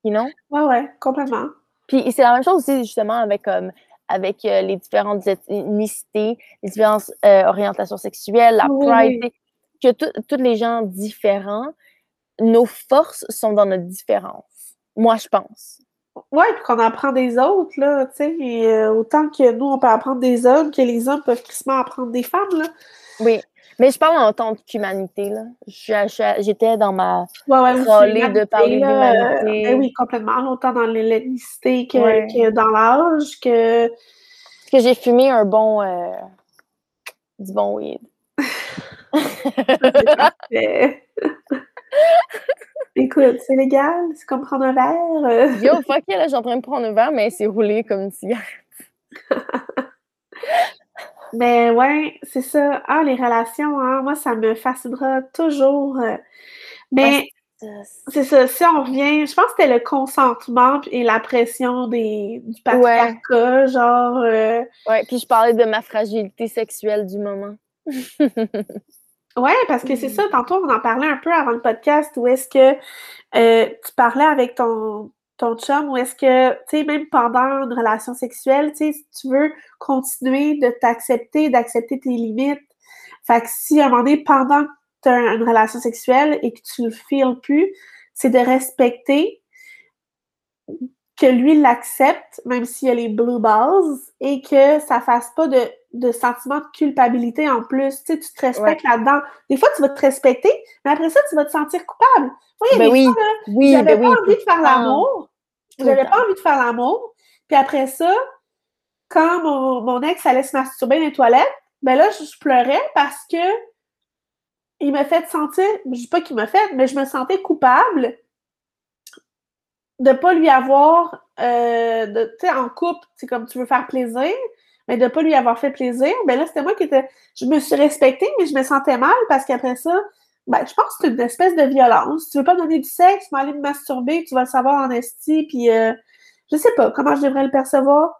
You know? Ouais, ouais, complètement. Puis c'est la même chose aussi, justement, avec, comme, avec euh, les différentes ethnicités, les différentes euh, orientations sexuelles, la Oui, pride, oui. que tous les gens différents, nos forces sont dans notre différence. Moi, je pense. Ouais, puis qu'on apprend des autres, là, tu sais, euh, autant que nous, on peut apprendre des hommes, que les hommes peuvent crissement apprendre des femmes, là. Oui. Mais je parle en tant qu'humanité, là. J'étais dans ma... Ouais, ouais, aussi, Troller de parler d'humanité. euh, ben oui, complètement, autant dans l'ethnicité que, Ouais. que dans l'âge, que... Parce que j'ai fumé un bon... euh, du bon weed. Écoute, c'est légal, c'est comme prendre un verre. Yo, fuck it, là, je suis en train de prendre un verre, mais c'est roulé comme une cigarette. Mais ouais, c'est ça. Ah, les relations, hein, moi, ça me fascinera toujours. euh. Mais c'est ça, si on revient, je pense que c'était le consentement et la pression des, du patriarcat, genre... euh, Ouais, puis je parlais de ma fragilité sexuelle du moment. Ouais, parce que Mm. c'est ça, tantôt on en parlait un peu avant le podcast, où est-ce que euh, tu parlais avec ton, ton chum, où est-ce que, tu sais, même pendant une relation sexuelle, tu sais, si tu veux continuer de t'accepter, d'accepter tes limites, fait que si à un moment donné, pendant que tu as une relation sexuelle et que tu le feels plus, c'est de respecter que lui l'accepte, même s'il y a les blue balls, et que ça fasse pas de, de sentiment de culpabilité en plus. Tu sais, tu te respectes là-dedans. Des fois, tu vas te respecter, mais après ça, tu vas te sentir coupable. A Ben des oui, fois, là, oui, j'avais ben pas oui. envie de faire l'amour. J'avais pas envie de faire l'amour. Puis après ça, quand mon, mon ex allait se masturber dans les toilettes, ben là, je, je pleurais parce que il m'a fait sentir, je dis pas qu'il m'a fait, mais je me sentais coupable de pas lui avoir, euh, de, tu sais, en couple, c'est comme tu veux faire plaisir, mais de pas lui avoir fait plaisir, ben là, c'était moi qui étais, je me suis respectée, mais je me sentais mal parce qu'après ça, ben, je pense que c'est une espèce de violence. Tu veux pas me donner du sexe, m'aller me masturber, tu vas le savoir en esti, puis euh, je sais pas comment je devrais le percevoir.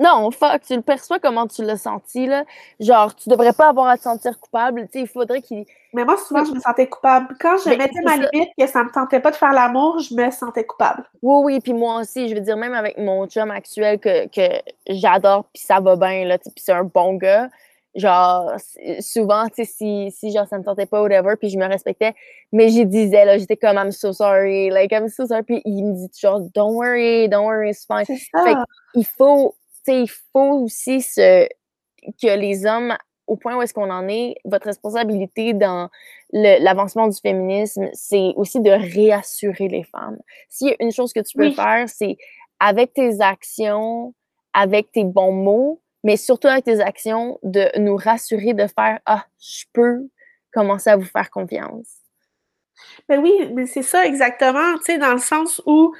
Non, fuck, tu le perçois comment tu l'as senti, là. Genre, tu devrais pas avoir à te sentir coupable. Tu sais, il faudrait qu'il. Mais moi, souvent, je me sentais coupable. Quand je Mais mettais ma limite, que ça me tentait pas de faire l'amour, je me sentais coupable. Oui, oui, puis moi aussi, je veux dire, même avec mon chum actuel que, que j'adore, puis ça va bien, là, puis c'est un bon gars. Genre, souvent, tu sais, si, si genre, ça me tentait pas, whatever, puis je me respectais, mais j'y disais, là, j'étais comme, I'm so sorry, like, I'm so sorry, puis il me dit toujours, don't worry, don't worry, it's fine. Fait il faut, tu sais, il faut aussi se, que les hommes, au point où est-ce qu'on en est, votre responsabilité dans l'avancement du féminisme, c'est aussi de réassurer les femmes. S'il y a une chose que tu peux Oui. faire, c'est avec tes actions, avec tes bons mots, mais surtout avec tes actions, de nous rassurer, de faire Ah, je peux commencer à vous faire confiance. Ben oui, mais c'est ça exactement, tu sais, dans le sens où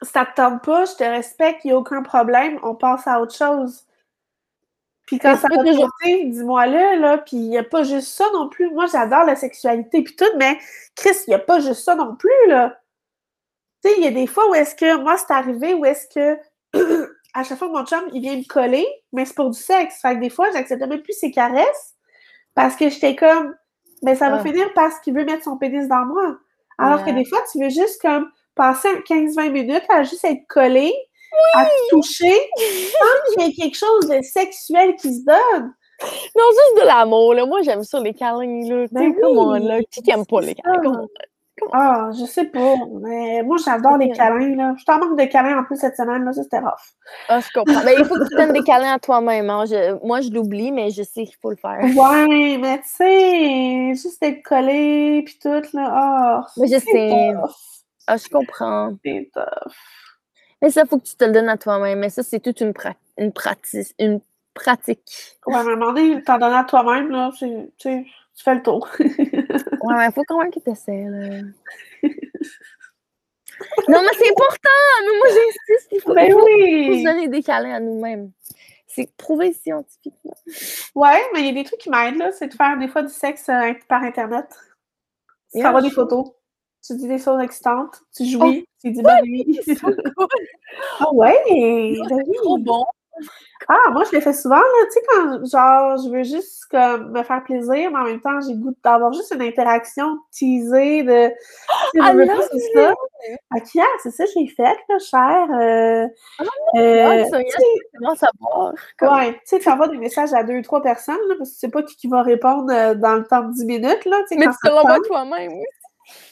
ça te tente pas, je te respecte, il n'y a aucun problème, on passe à autre chose. Puis quand ça va toujours- dis-moi là, là, puis il n'y a pas juste ça non plus. Moi, j'adore la sexualité puis tout, mais Chris, il n'y a pas juste ça non plus, là. Tu sais, il y a des fois où est-ce que, moi, c'est arrivé, où est-ce que, à chaque fois que mon chum, il vient me coller, mais c'est pour du sexe. Fait que des fois, j'acceptais même plus ses caresses parce que j'étais comme, mais ça va Ah. finir parce qu'il veut mettre son pénis dans moi. Alors que des fois, tu veux juste comme passer un 15-20 minutes à juste être collé, à te toucher, sans qu'il y ait quelque chose de sexuel qui se donne. Non, juste de l'amour, là. Moi, j'aime ça, les câlins, là. Ben là? Qui qui aime pas les câlins? Ah, je sais pas. Mais moi, j'adore les câlins, là. Je t'en manque de câlins en plus cette semaine, là. Ça, c'était rough. Ah, je comprends. Mais il faut que tu donnes des câlins à toi-même. hein. Je- moi, je l'oublie, mais je sais qu'il faut le faire. Ouais, mais tu sais, juste être collé, puis tout, là. Ah, Mais je sais. Ah, je comprends. C'est tough. Mais ça, faut que tu te le donnes à toi-même. Mais ça, c'est toute une, pra- une, pratique, une pratique. Ouais, mais à un moment donné, t'en donner à toi-même, là, tu fais le tour. Ouais, mais faut quand même que tu essaies, là. non, mais c'est important! Mais moi, j'insiste. Il faut, ben faut- se oui! donner des câlins à nous-mêmes. C'est prouvé scientifiquement. Ouais, mais il y a des trucs qui m'aident, là. C'est de faire des fois du sexe euh, par Internet. Tu Yeah, des photos. Tu dis des choses excitantes. Tu Oh, jouis. tu dis bonne nuit. C'est. Ah ouais! Non, ben C'est trop bon. Ah, moi, je le fais souvent, là. Tu sais, quand, genre, je veux juste comme, me faire plaisir, mais en même temps, j'ai le goût d'avoir juste une interaction teasée de. Tu sais, c'est ça. Que, yeah, c'est ça, j'ai fait, là, cher. Euh, euh, Ah, ça, tu sais, comment savoir? Comme... Ouais, tu sais, tu envoies des messages à deux, trois personnes, là, parce que tu sais pas qui, qui va répondre euh, dans le temps de 10 minutes, là, Mais tu ça te l'envoies toi-même, oui.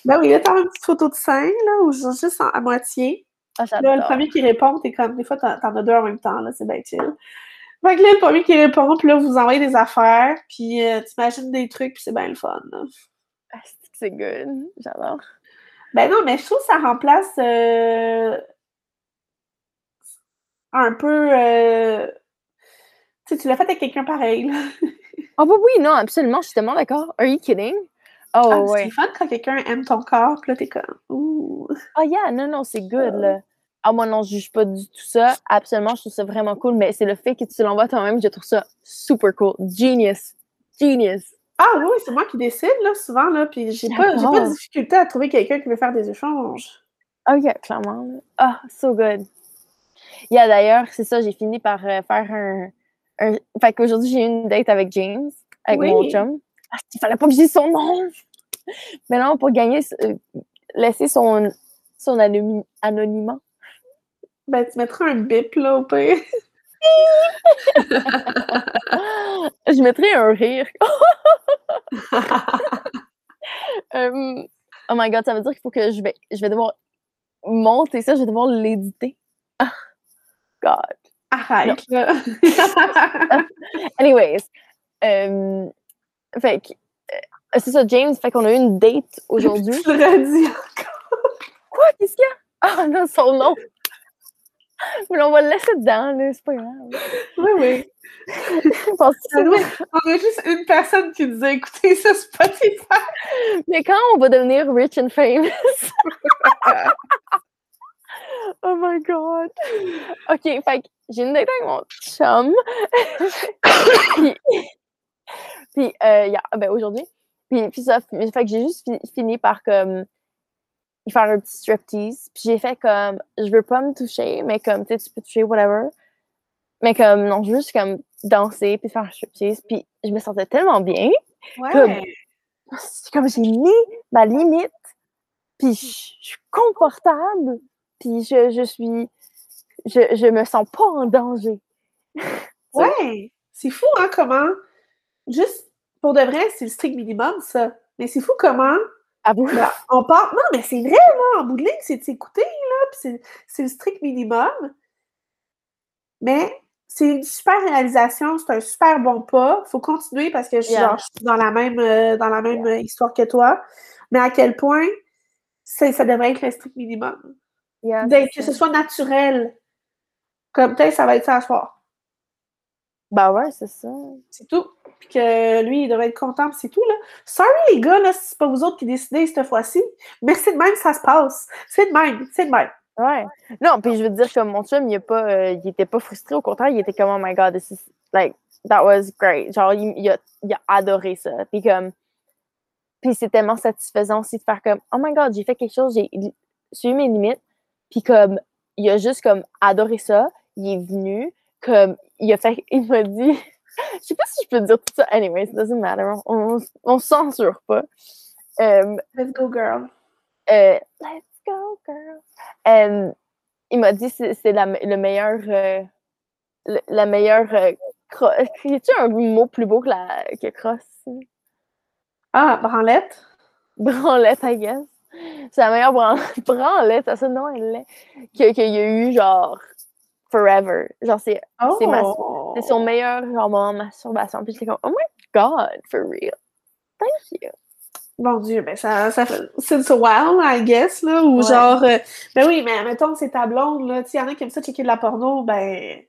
Ben oui, là, t'as une petite photo de scène, là, ou juste en- à moitié. Ah, Là, le premier qui répond, t'es comme, des fois, t'en as deux en même temps, là, c'est bien chill. Fait que là, le premier qui répond, puis là, vous envoyez des affaires, puis euh, t'imagines des trucs, puis c'est bien le fun, là. Ah, c'est good. J'adore. Ben non, mais je trouve que ça remplace euh, un peu... euh, Tu sais, tu l'as fait avec quelqu'un pareil, là. Ah, bah oui, non, absolument, je suis tellement d'accord. Are you kidding? Oh, Ah, ouais. C'est fun quand quelqu'un aime ton corps, puis là, t'es comme, ouh. Ah, yeah, non, non, c'est good, là. Ah, moi, non, je juge pas du tout ça. Absolument, je trouve ça vraiment cool, mais c'est le fait que tu l'envoies toi-même, je trouve ça super cool. Genius. Genius. Ah oui, c'est moi qui décide, là, souvent, là, puis j'ai pas, pas de difficulté à trouver quelqu'un qui veut faire des échanges. Oh, yeah, clairement. Ah, so good. Yeah, d'ailleurs, c'est ça, j'ai fini par euh, faire un, un... Fait qu'aujourd'hui, j'ai eu une date avec James, avec mon chum. Ah, il fallait pas que je dise son nom! Mais non, pour gagner, euh, laisser son, son anonymat. Ben, tu mettras un bip, là, au pire. je mettrais un rire. Euh, oh my god, ça veut dire qu'il faut que je vais, je vais devoir monter ça, je vais devoir l'éditer. Ah, God. Arrête, là. Anyways, euh, fait que, euh, c'est ça, James, fait qu'on a eu une date aujourd'hui. tu le redis. Quoi? Qu'est-ce qu'il y a? Ah non, son nom! Mais on va le laisser dedans, là, c'est pas grave. Oui, oui. Parce que oui, On a juste une personne qui nous a écouté sur Spotify. Mais quand on va devenir rich and famous? oh my god! Ok, fait que j'ai une date avec mon chum. puis, puis euh, ben, aujourd'hui. Puis, puis ça, fait que j'ai juste fi- fini par comme faire un petit striptease. Puis j'ai fait comme, je veux pas me toucher, mais comme, tu sais, tu peux toucher, whatever. Mais comme, non, je veux juste comme danser puis faire un striptease. Puis je me sentais tellement bien. Ouais. C'est comme j'ai mis ma limite, puis je je suis confortable, puis je, je suis, je, je me sens pas en danger. Ouais. C'est fou, hein, comment. Juste, pour de vrai, c'est le strict minimum, ça. Mais c'est fou comment. Ben, on part. Non, mais c'est vrai, là, en bout de ligne, c'est de s'écouter, là, puis c'est- le strict minimum. Mais c'est une super réalisation, c'est un super bon pas. Faut continuer parce que je, Yeah. genre, je suis dans la même, euh, dans la même histoire que toi. Mais à quel point ça devrait être le strict minimum. Yeah, que ce soit naturel. Comme peut-être ça va être ça à soir. Bah ouais, c'est ça. C'est tout. Puis que lui, il devrait être content, c'est tout, là. Sorry, les gars, là, c'est pas vous autres qui décidez cette fois-ci. Mais c'est de même que ça se passe. C'est de même, c'est de même. Ouais. Non, puis je veux dire, comme mon chum, il, a pas, euh, il était pas frustré, au contraire, il était comme, oh my god, this is, like, that was great. Genre, il, il a, il a adoré ça. Puis comme, puis c'est tellement satisfaisant aussi de faire comme, oh my god, j'ai fait quelque chose, j'ai suivi mes limites. Puis comme, il a juste comme adoré ça. Il est venu, comme, il a fait, il m'a dit, je sais pas si je peux dire tout ça. Anyways, it doesn't matter. On, on, on censure pas. Euh, Let's go, girl. euh, let's go, girl. Euh, il m'a dit c'est le meilleur. euh, le- la meilleure. Euh, cro- y a-tu un mot plus beau que, la, que crosse? Ah, branlette? Branlette, I guess. C'est la meilleure bran- branlette, ça non, elle l'est. Qu'il y a eu, genre, forever. Genre, c'est Oh! C'est c'est son meilleur genre, moment de masturbation. Puis j'étais comme, oh my god, for real. Thank you. Mon Dieu, ben ça, ça fait. Since a while, I guess, là. Ou Ouais. genre. euh, ben oui, mais mettons, c'est ta blonde, là. Tu y en a qui aiment ça checker de la porno, ben.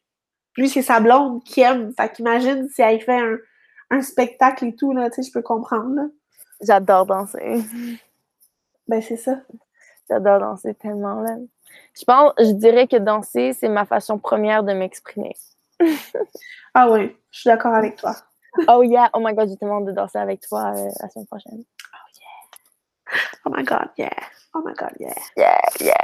Lui, c'est sa blonde qui aime. Fait qu'imagine si elle fait un, un spectacle et tout, là. Tu sais, je peux comprendre, là. J'adore danser. Ben, c'est ça. J'adore danser tellement, là. Je pense, je dirais que danser, c'est ma façon première de m'exprimer. Ah oui, je suis d'accord avec toi. Oh yeah, oh my god, j'ai tellement de danser avec toi euh, la semaine prochaine. Oh my god, yeah. Oh my god, yeah. Yeah, yeah.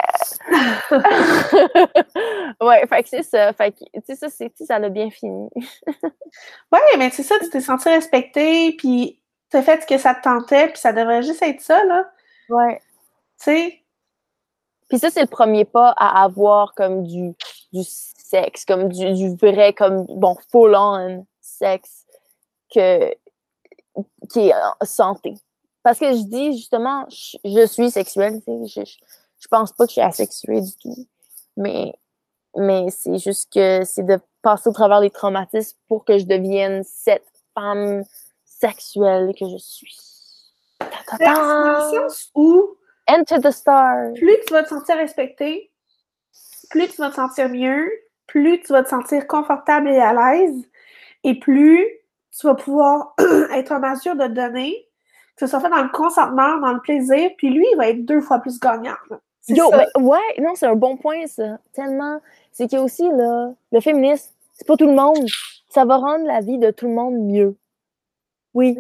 Ouais, fait que c'est ça. Fait que, tu sais, ça, c'est, ça l'a bien fini. Ouais, mais c'est ça, tu t'es senti respecté, puis t'as fait ce que ça te tentait, puis ça devrait juste être ça, là. Ouais. Tu sais? Puis ça, c'est le premier pas à avoir comme du, du sexe, comme du, vrai, comme, bon, full-on sexe que, qui est santé. Parce que je dis, justement, je, suis sexuelle, je, je, je pense pas que je suis asexuée du tout. Mais, mais c'est juste que c'est de passer au travers des traumatismes pour que je devienne cette femme sexuelle que je suis. Où Enter the stars. plus tu vas te sentir respecté, plus tu vas te sentir mieux, plus tu vas te sentir confortable et à l'aise, et plus tu vas pouvoir être en mesure de donner, que ce soit fait dans le consentement, dans le plaisir, puis lui, il va être deux fois plus gagnant. Yo, ça. ben, ouais, non, c'est un bon point, ça. Tellement. C'est qu'il y a aussi, là, le féminisme, c'est pas tout le monde. Ça va rendre la vie de tout le monde mieux. Oui.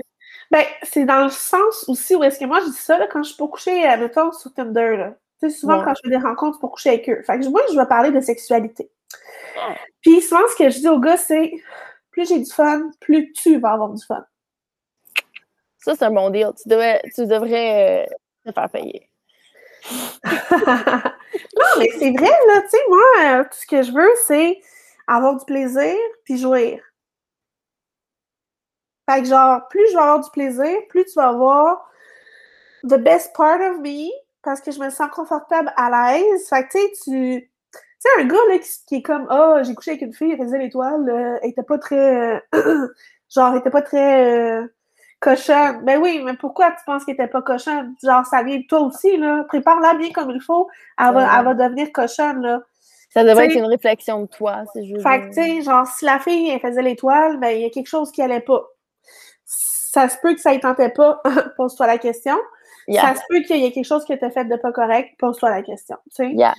Ben, c'est dans le sens aussi où est-ce que moi je dis ça là, quand je suis pour coucher, euh, mettons, sur Tinder. Là. Tu sais, souvent Ouais. quand je fais des rencontres pour coucher avec eux. Fait que moi, je vais parler de sexualité. Ouais. Puis souvent, ce que je dis aux gars, c'est plus j'ai du fun, plus tu vas avoir du fun. Ça, c'est un bon deal. Tu devrais, tu devrais euh, te faire payer. non, mais c'est vrai, là, tu sais, moi, euh, tout ce que je veux, c'est avoir du plaisir puis jouir. Fait que genre, plus je vais avoir du plaisir, plus tu vas avoir the best part of me parce que je me sens confortable à l'aise. Fait que tu sais, tu. Tu sais, un gars là, qui, qui est comme Ah, j'ai couché avec une fille, elle faisait l'étoile, euh, elle était pas très. euh, genre, elle était pas très. euh, cochonne. Ben oui, mais pourquoi tu penses qu'elle était pas cochonne? Genre, ça vient de toi aussi, là. Prépare-la bien comme il faut. Elle va, Ouais. elle va devenir cochonne, là. Ça devrait être une réflexion de toi, si je veux Fait que, tu sais, genre, si la fille, elle faisait l'étoile, ben, il y a quelque chose qui allait pas. Ça se peut que ça ne tentait pas, pose-toi la question. Yeah. Ça se peut qu'il y ait quelque chose que tu as fait de pas correct, pose-toi la question, tu sais. Yeah.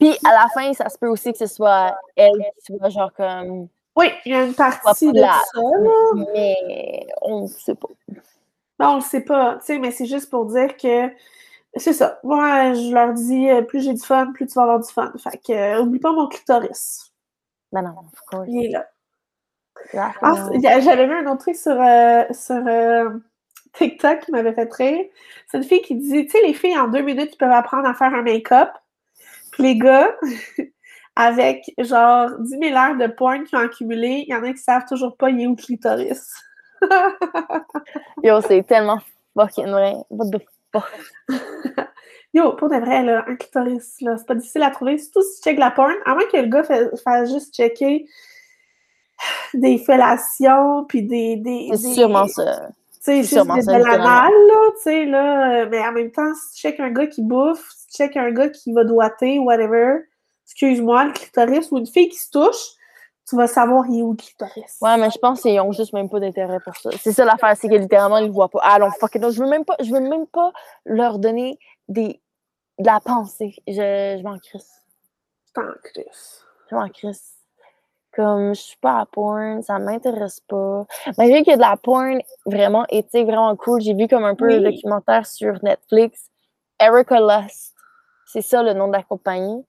Puis à la fin, ça se peut aussi que ce soit elle qui soit genre comme. Oui, il y a une partie de ça, là. Mais on ne sait pas. Non, on le sait pas, tu sais, mais c'est juste pour dire que c'est ça. Moi, je leur dis, euh, plus j'ai du fun, plus tu vas avoir du fun. Fait que, euh, oublie pas mon clitoris. Ben non, of course. Il est là. Ah, il y a- J'avais vu un autre truc sur, euh, sur euh, TikTok qui m'avait fait rire. C'est une fille qui dit, tu sais, les filles en deux minutes, ils peuvent apprendre à faire un make-up. Puis les gars, avec genre 10 000 heures de porn qui ont accumulé, il y en a qui savent toujours pas il est où le clitoris. Yo, c'est tellement fucking vrai. What the fuck? Yo, pour de vrai, là, un clitoris, là, c'est pas difficile à trouver. Surtout si tu checkes la porn, à moins que le gars fa- fasse juste checker des fellations, puis des... des C'est sûrement ça. C'est sûrement ça, de l'anal, là, tu sais, là. euh, Mais en même temps, si tu checkes un gars qui bouffe, si tu un gars qui va doiter, whatever, excuse-moi, le clitoris, ou une fille qui se touche, tu vas savoir il est où le clitoris. Ouais, mais je pense qu'ils ont juste même pas d'intérêt pour ça. C'est ça l'affaire, c'est que littéralement, ils le voient pas. Ah non, fuck it, non, je veux même pas, je veux même pas leur donner des, de la pensée. Je, je m'en crisse. Putain, Chris. Je m'en crisse. Comme, je suis pas à porn, ça m'intéresse pas. Malgré qu'il y a de la porn vraiment éthique, vraiment cool. J'ai vu comme un peu Oui. le documentaire sur Netflix. Erica Lust. C'est ça le nom de la compagnie.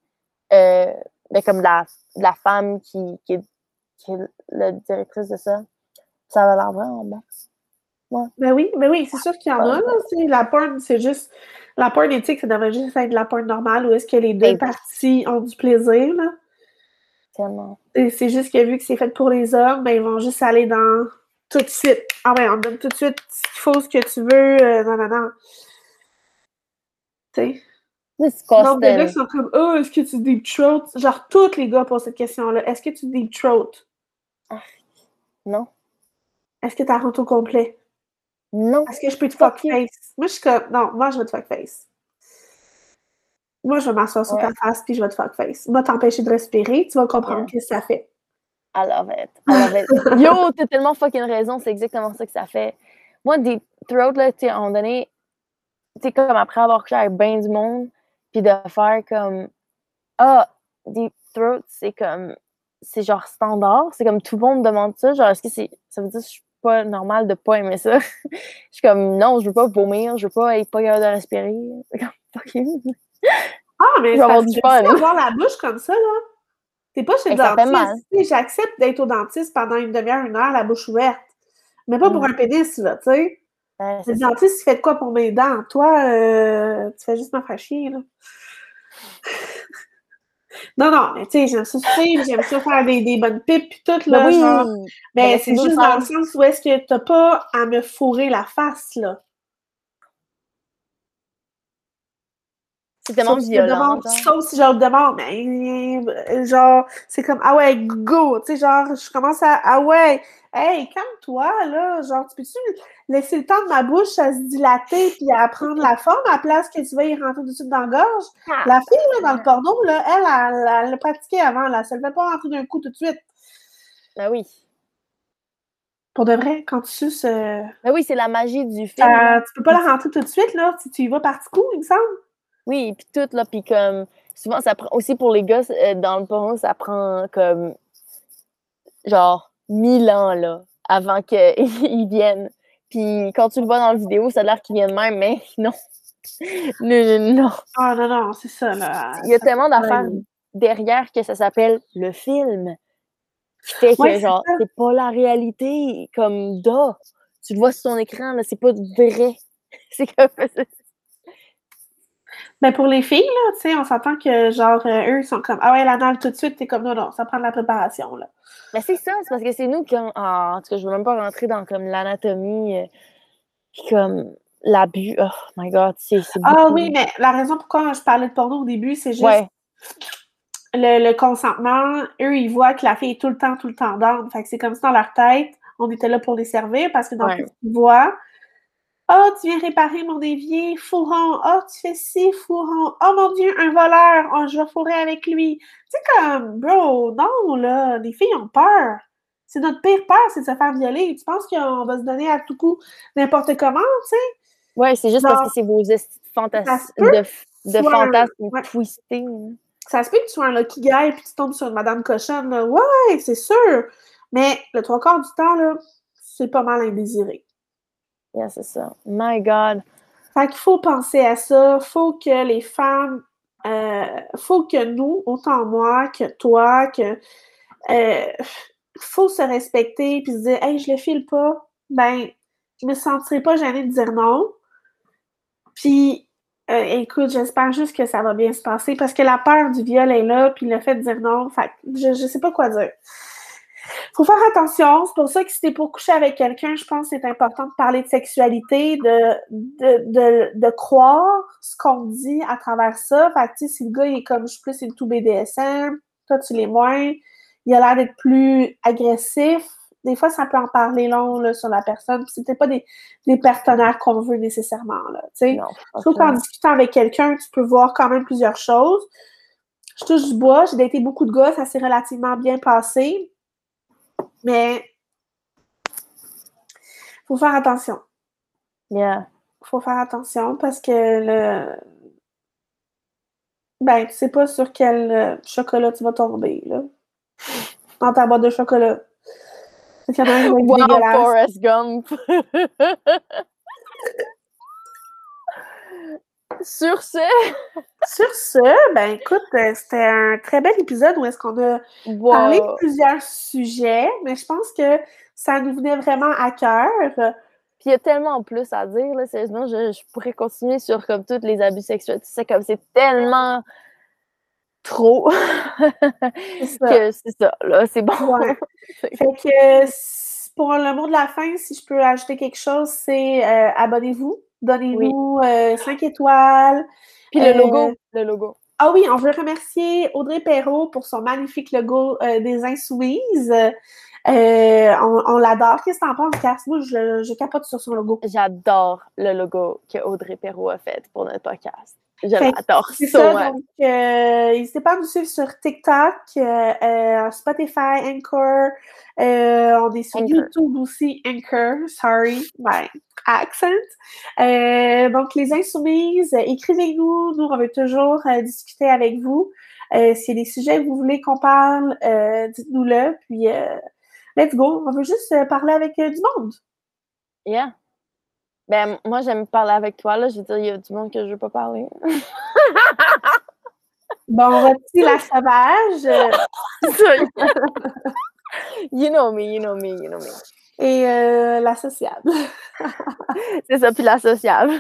Euh, ben, comme la, la femme qui, qui, est, qui est la directrice de ça. Ça va l'air vraiment bon. Ben oui, ben oui, c'est sûr qu'il y en a, là. La porn, c'est juste. La porn éthique, ça devrait juste être de la porn normale où est-ce que les deux parties ont du plaisir, là. Tellement. C'est juste que vu que c'est fait pour les hommes, ben ils vont juste aller dans tout de suite. Ah ouais, on donne tout de suite ce qu'il faut, ce que tu veux, euh, non, non, non. Tu sais. Des gars qui sont comme Oh, est-ce que tu deep throat? Genre, tous les gars posent cette question-là. Est-ce que tu deep throat? Non. Est-ce que t'as rentre au complet? Non. Est-ce que je peux te Fuck face? Moi, je suis comme Non, moi, je vais te fuck face. Moi, je vais m'asseoir sur Ouais. ta face puis je vais te fuck face. Moi, t'empêcher de respirer, tu vas comprendre Yeah. ce que ça fait. I love it. I love it. Yo, t'as tellement fucking raison, c'est exactement ça que ça fait. Moi, des throats, là, tu sais, à un moment donné, tu sais, comme après avoir couché avec bien du monde, puis de faire comme, ah, des throats, c'est comme, c'est genre standard, c'est comme tout le monde demande ça, genre, est-ce que c'est, ça veut dire que je suis pas normal de pas aimer ça? je suis comme, non, je veux pas vomir, je veux pas être pas capable de respirer. C'est comme, fuck you. Ah, mais avoir du fun. avoir la bouche comme ça, là. T'es pas chez le Et dentiste. Tu sais, J'accepte d'être au dentiste pendant une demi-heure, une heure, la bouche ouverte. Mais pas pour Mm. un pénis, là, tu sais. Ouais, Le dentiste, il fait de quoi pour mes dents? Toi, euh, tu fais juste me faire chier, là. non, non, mais tu sais, j'aime ça suivre, j'aime ça faire des, des bonnes pipes pis tout, là, Ben oui! genre. Mais Ben, c'est juste dans le sens où est-ce que t'as pas à me fourrer la face, là. C'est tellement si violent. demande-. Sauf si je le demande, mais genre, c'est comme, ah ouais, go! Tu sais, genre, je commence à, ah ouais, hey, calme-toi, là. Genre, tu peux-tu laisser le temps de ma bouche à se dilater puis à prendre la forme à la place que tu vas y rentrer tout de suite dans la gorge? Ah. La fille, là, dans le porno, là, elle, elle, l'a pratiqué avant, là. Ça ne fait pas rentrer d'un coup tout de suite. Ben oui. Pour de vrai, quand tu suces, euh, Ben oui, c'est la magie du film. euh, tu peux pas la rentrer tout de suite, là. Tu, tu y vas par coup, il me semble. Oui, puis tout, là, puis comme... Souvent, ça prend... Aussi pour les gars, euh, dans le porno, ça prend comme... Genre, mille ans, là, avant qu'ils viennent. Puis quand tu le vois dans la vidéo, ça a l'air qu'ils viennent même, mais non. Non, non, non. Ah non, non, c'est ça, là. Il y a tellement d'affaires derrière que ça s'appelle le film. Qui fait que, Ouais, genre, c'est pas la réalité comme da. Tu le vois sur ton écran, là, c'est pas vrai. C'est comme. Mais pour les filles, là, tu sais, on s'entend que, genre, euh, eux, ils sont comme, ah ouais, l'anal tout de suite, t'es comme, non, non, ça prend de la préparation, là. Mais c'est ça, c'est parce que c'est nous qui. on- ah, en tout cas, je veux même pas rentrer dans comme l'anatomie, euh, puis comme l'abus. Oh my god, c'est. Ah oui, mais la raison pourquoi je parlais de porno au début, c'est juste Ouais, le, le consentement. Eux, ils voient que la fille est tout le temps, tout le temps down. Fait que c'est comme ça dans leur tête, on était là pour les servir parce que dans Ouais. tout ce qu'ils voient, oh, tu viens réparer mon évier, fourron. Oh, tu fais ci, fourron. Oh mon Dieu, un voleur. Oh, je vais fourrer avec lui. Tu sais, comme, bro, non, là, les filles ont peur. C'est notre pire peur, c'est de se faire violer. Tu penses qu'on va se donner à tout coup n'importe comment, tu sais? ouais, c'est juste parce que c'est vos esti de fantasmes ouais. twistés. là. Ça se peut que tu sois un lucky guy puis tu tombes sur une madame cochonne, là. Ouais, c'est sûr. Mais le trois quarts du temps, là, c'est pas mal indésiré. Yeah, c'est ça. My god. Fait qu'il faut penser à ça. Faut que les femmes, euh, faut que nous, autant moi que toi, que euh, faut se respecter puis se dire, hey, je le file pas. Ben, je me sentirai pas gênée de dire non. Puis, euh, écoute, j'espère juste que ça va bien se passer parce que la peur du viol est là, puis le fait de dire non, fait je, je sais pas quoi dire. Faut faire attention. C'est pour ça que si t'es pour coucher avec quelqu'un, je pense que c'est important de parler de sexualité, de, de, de, de croire ce qu'on dit à travers ça. Fait que, si le gars, il est comme, je suis plus into BDSM, toi, tu l'es moins, il a l'air d'être plus agressif. Des fois, ça peut en parler long, là, sur la personne. C'est peut-être pas des, des partenaires qu'on veut nécessairement, là, tu sais. Non. Je trouve qu'en discutant avec quelqu'un, tu peux voir quand même plusieurs choses. Je touche du bois, j'ai daté beaucoup de gars, ça s'est relativement bien passé. Mais faut faire attention. Yeah. Faut faire attention parce que le. Ben, tu sais pas sur quel euh, chocolat tu vas tomber, là. Dans ta boîte de chocolat. Qui va être Wow. Forrest Gump. Sur ce, Sur ce, ben écoute, euh, c'était un très bel épisode où est-ce qu'on a parlé de wow. plusieurs sujets, mais je pense que ça nous venait vraiment à cœur. Puis il y a tellement plus à dire, là, sérieusement, je, je pourrais continuer sur comme tous les abus sexuels. Tu sais, comme c'est tellement trop C'est ça. que c'est ça, là, c'est bon. Ouais. Fait que euh, pour le mot de la fin, si je peux ajouter quelque chose, c'est euh, abonnez-vous, donnez-nous 5 étoiles. Puis le Euh, logo, le logo. Ah oui, on veut remercier Audrey Perrault pour son magnifique logo euh, des Insoumises. Euh, on on l'adore. Qu'est-ce que t'en penses, Cass? Moi, je, je capote sur son logo. J'adore le logo que Audrey Perrault a fait pour notre podcast. So ça, much. donc euh, n'hésitez pas à nous suivre sur TikTok, euh, euh, Spotify, Anchor, euh, on est sur Anchor. YouTube aussi, Anchor, sorry, my accent. Donc les insoumises, écrivez-nous, nous on veut toujours discuter avec vous. S'il y a des sujets que vous voulez qu'on parle, dites-nous-le, puis let's go, on veut juste parler avec du monde. Yeah. Ben, moi, j'aime parler avec toi, là. Je veux dire, il y a du monde que je veux pas parler. Bon, voici la sauvage. You know me, you know me, you know me. Et euh, la sociable. C'est ça, puis la sociable.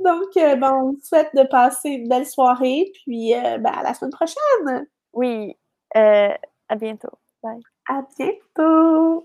Donc, euh, bon, on vous souhaite de passer une belle soirée, puis euh, ben, à la semaine prochaine. Oui, euh, à bientôt. Bye. À bientôt.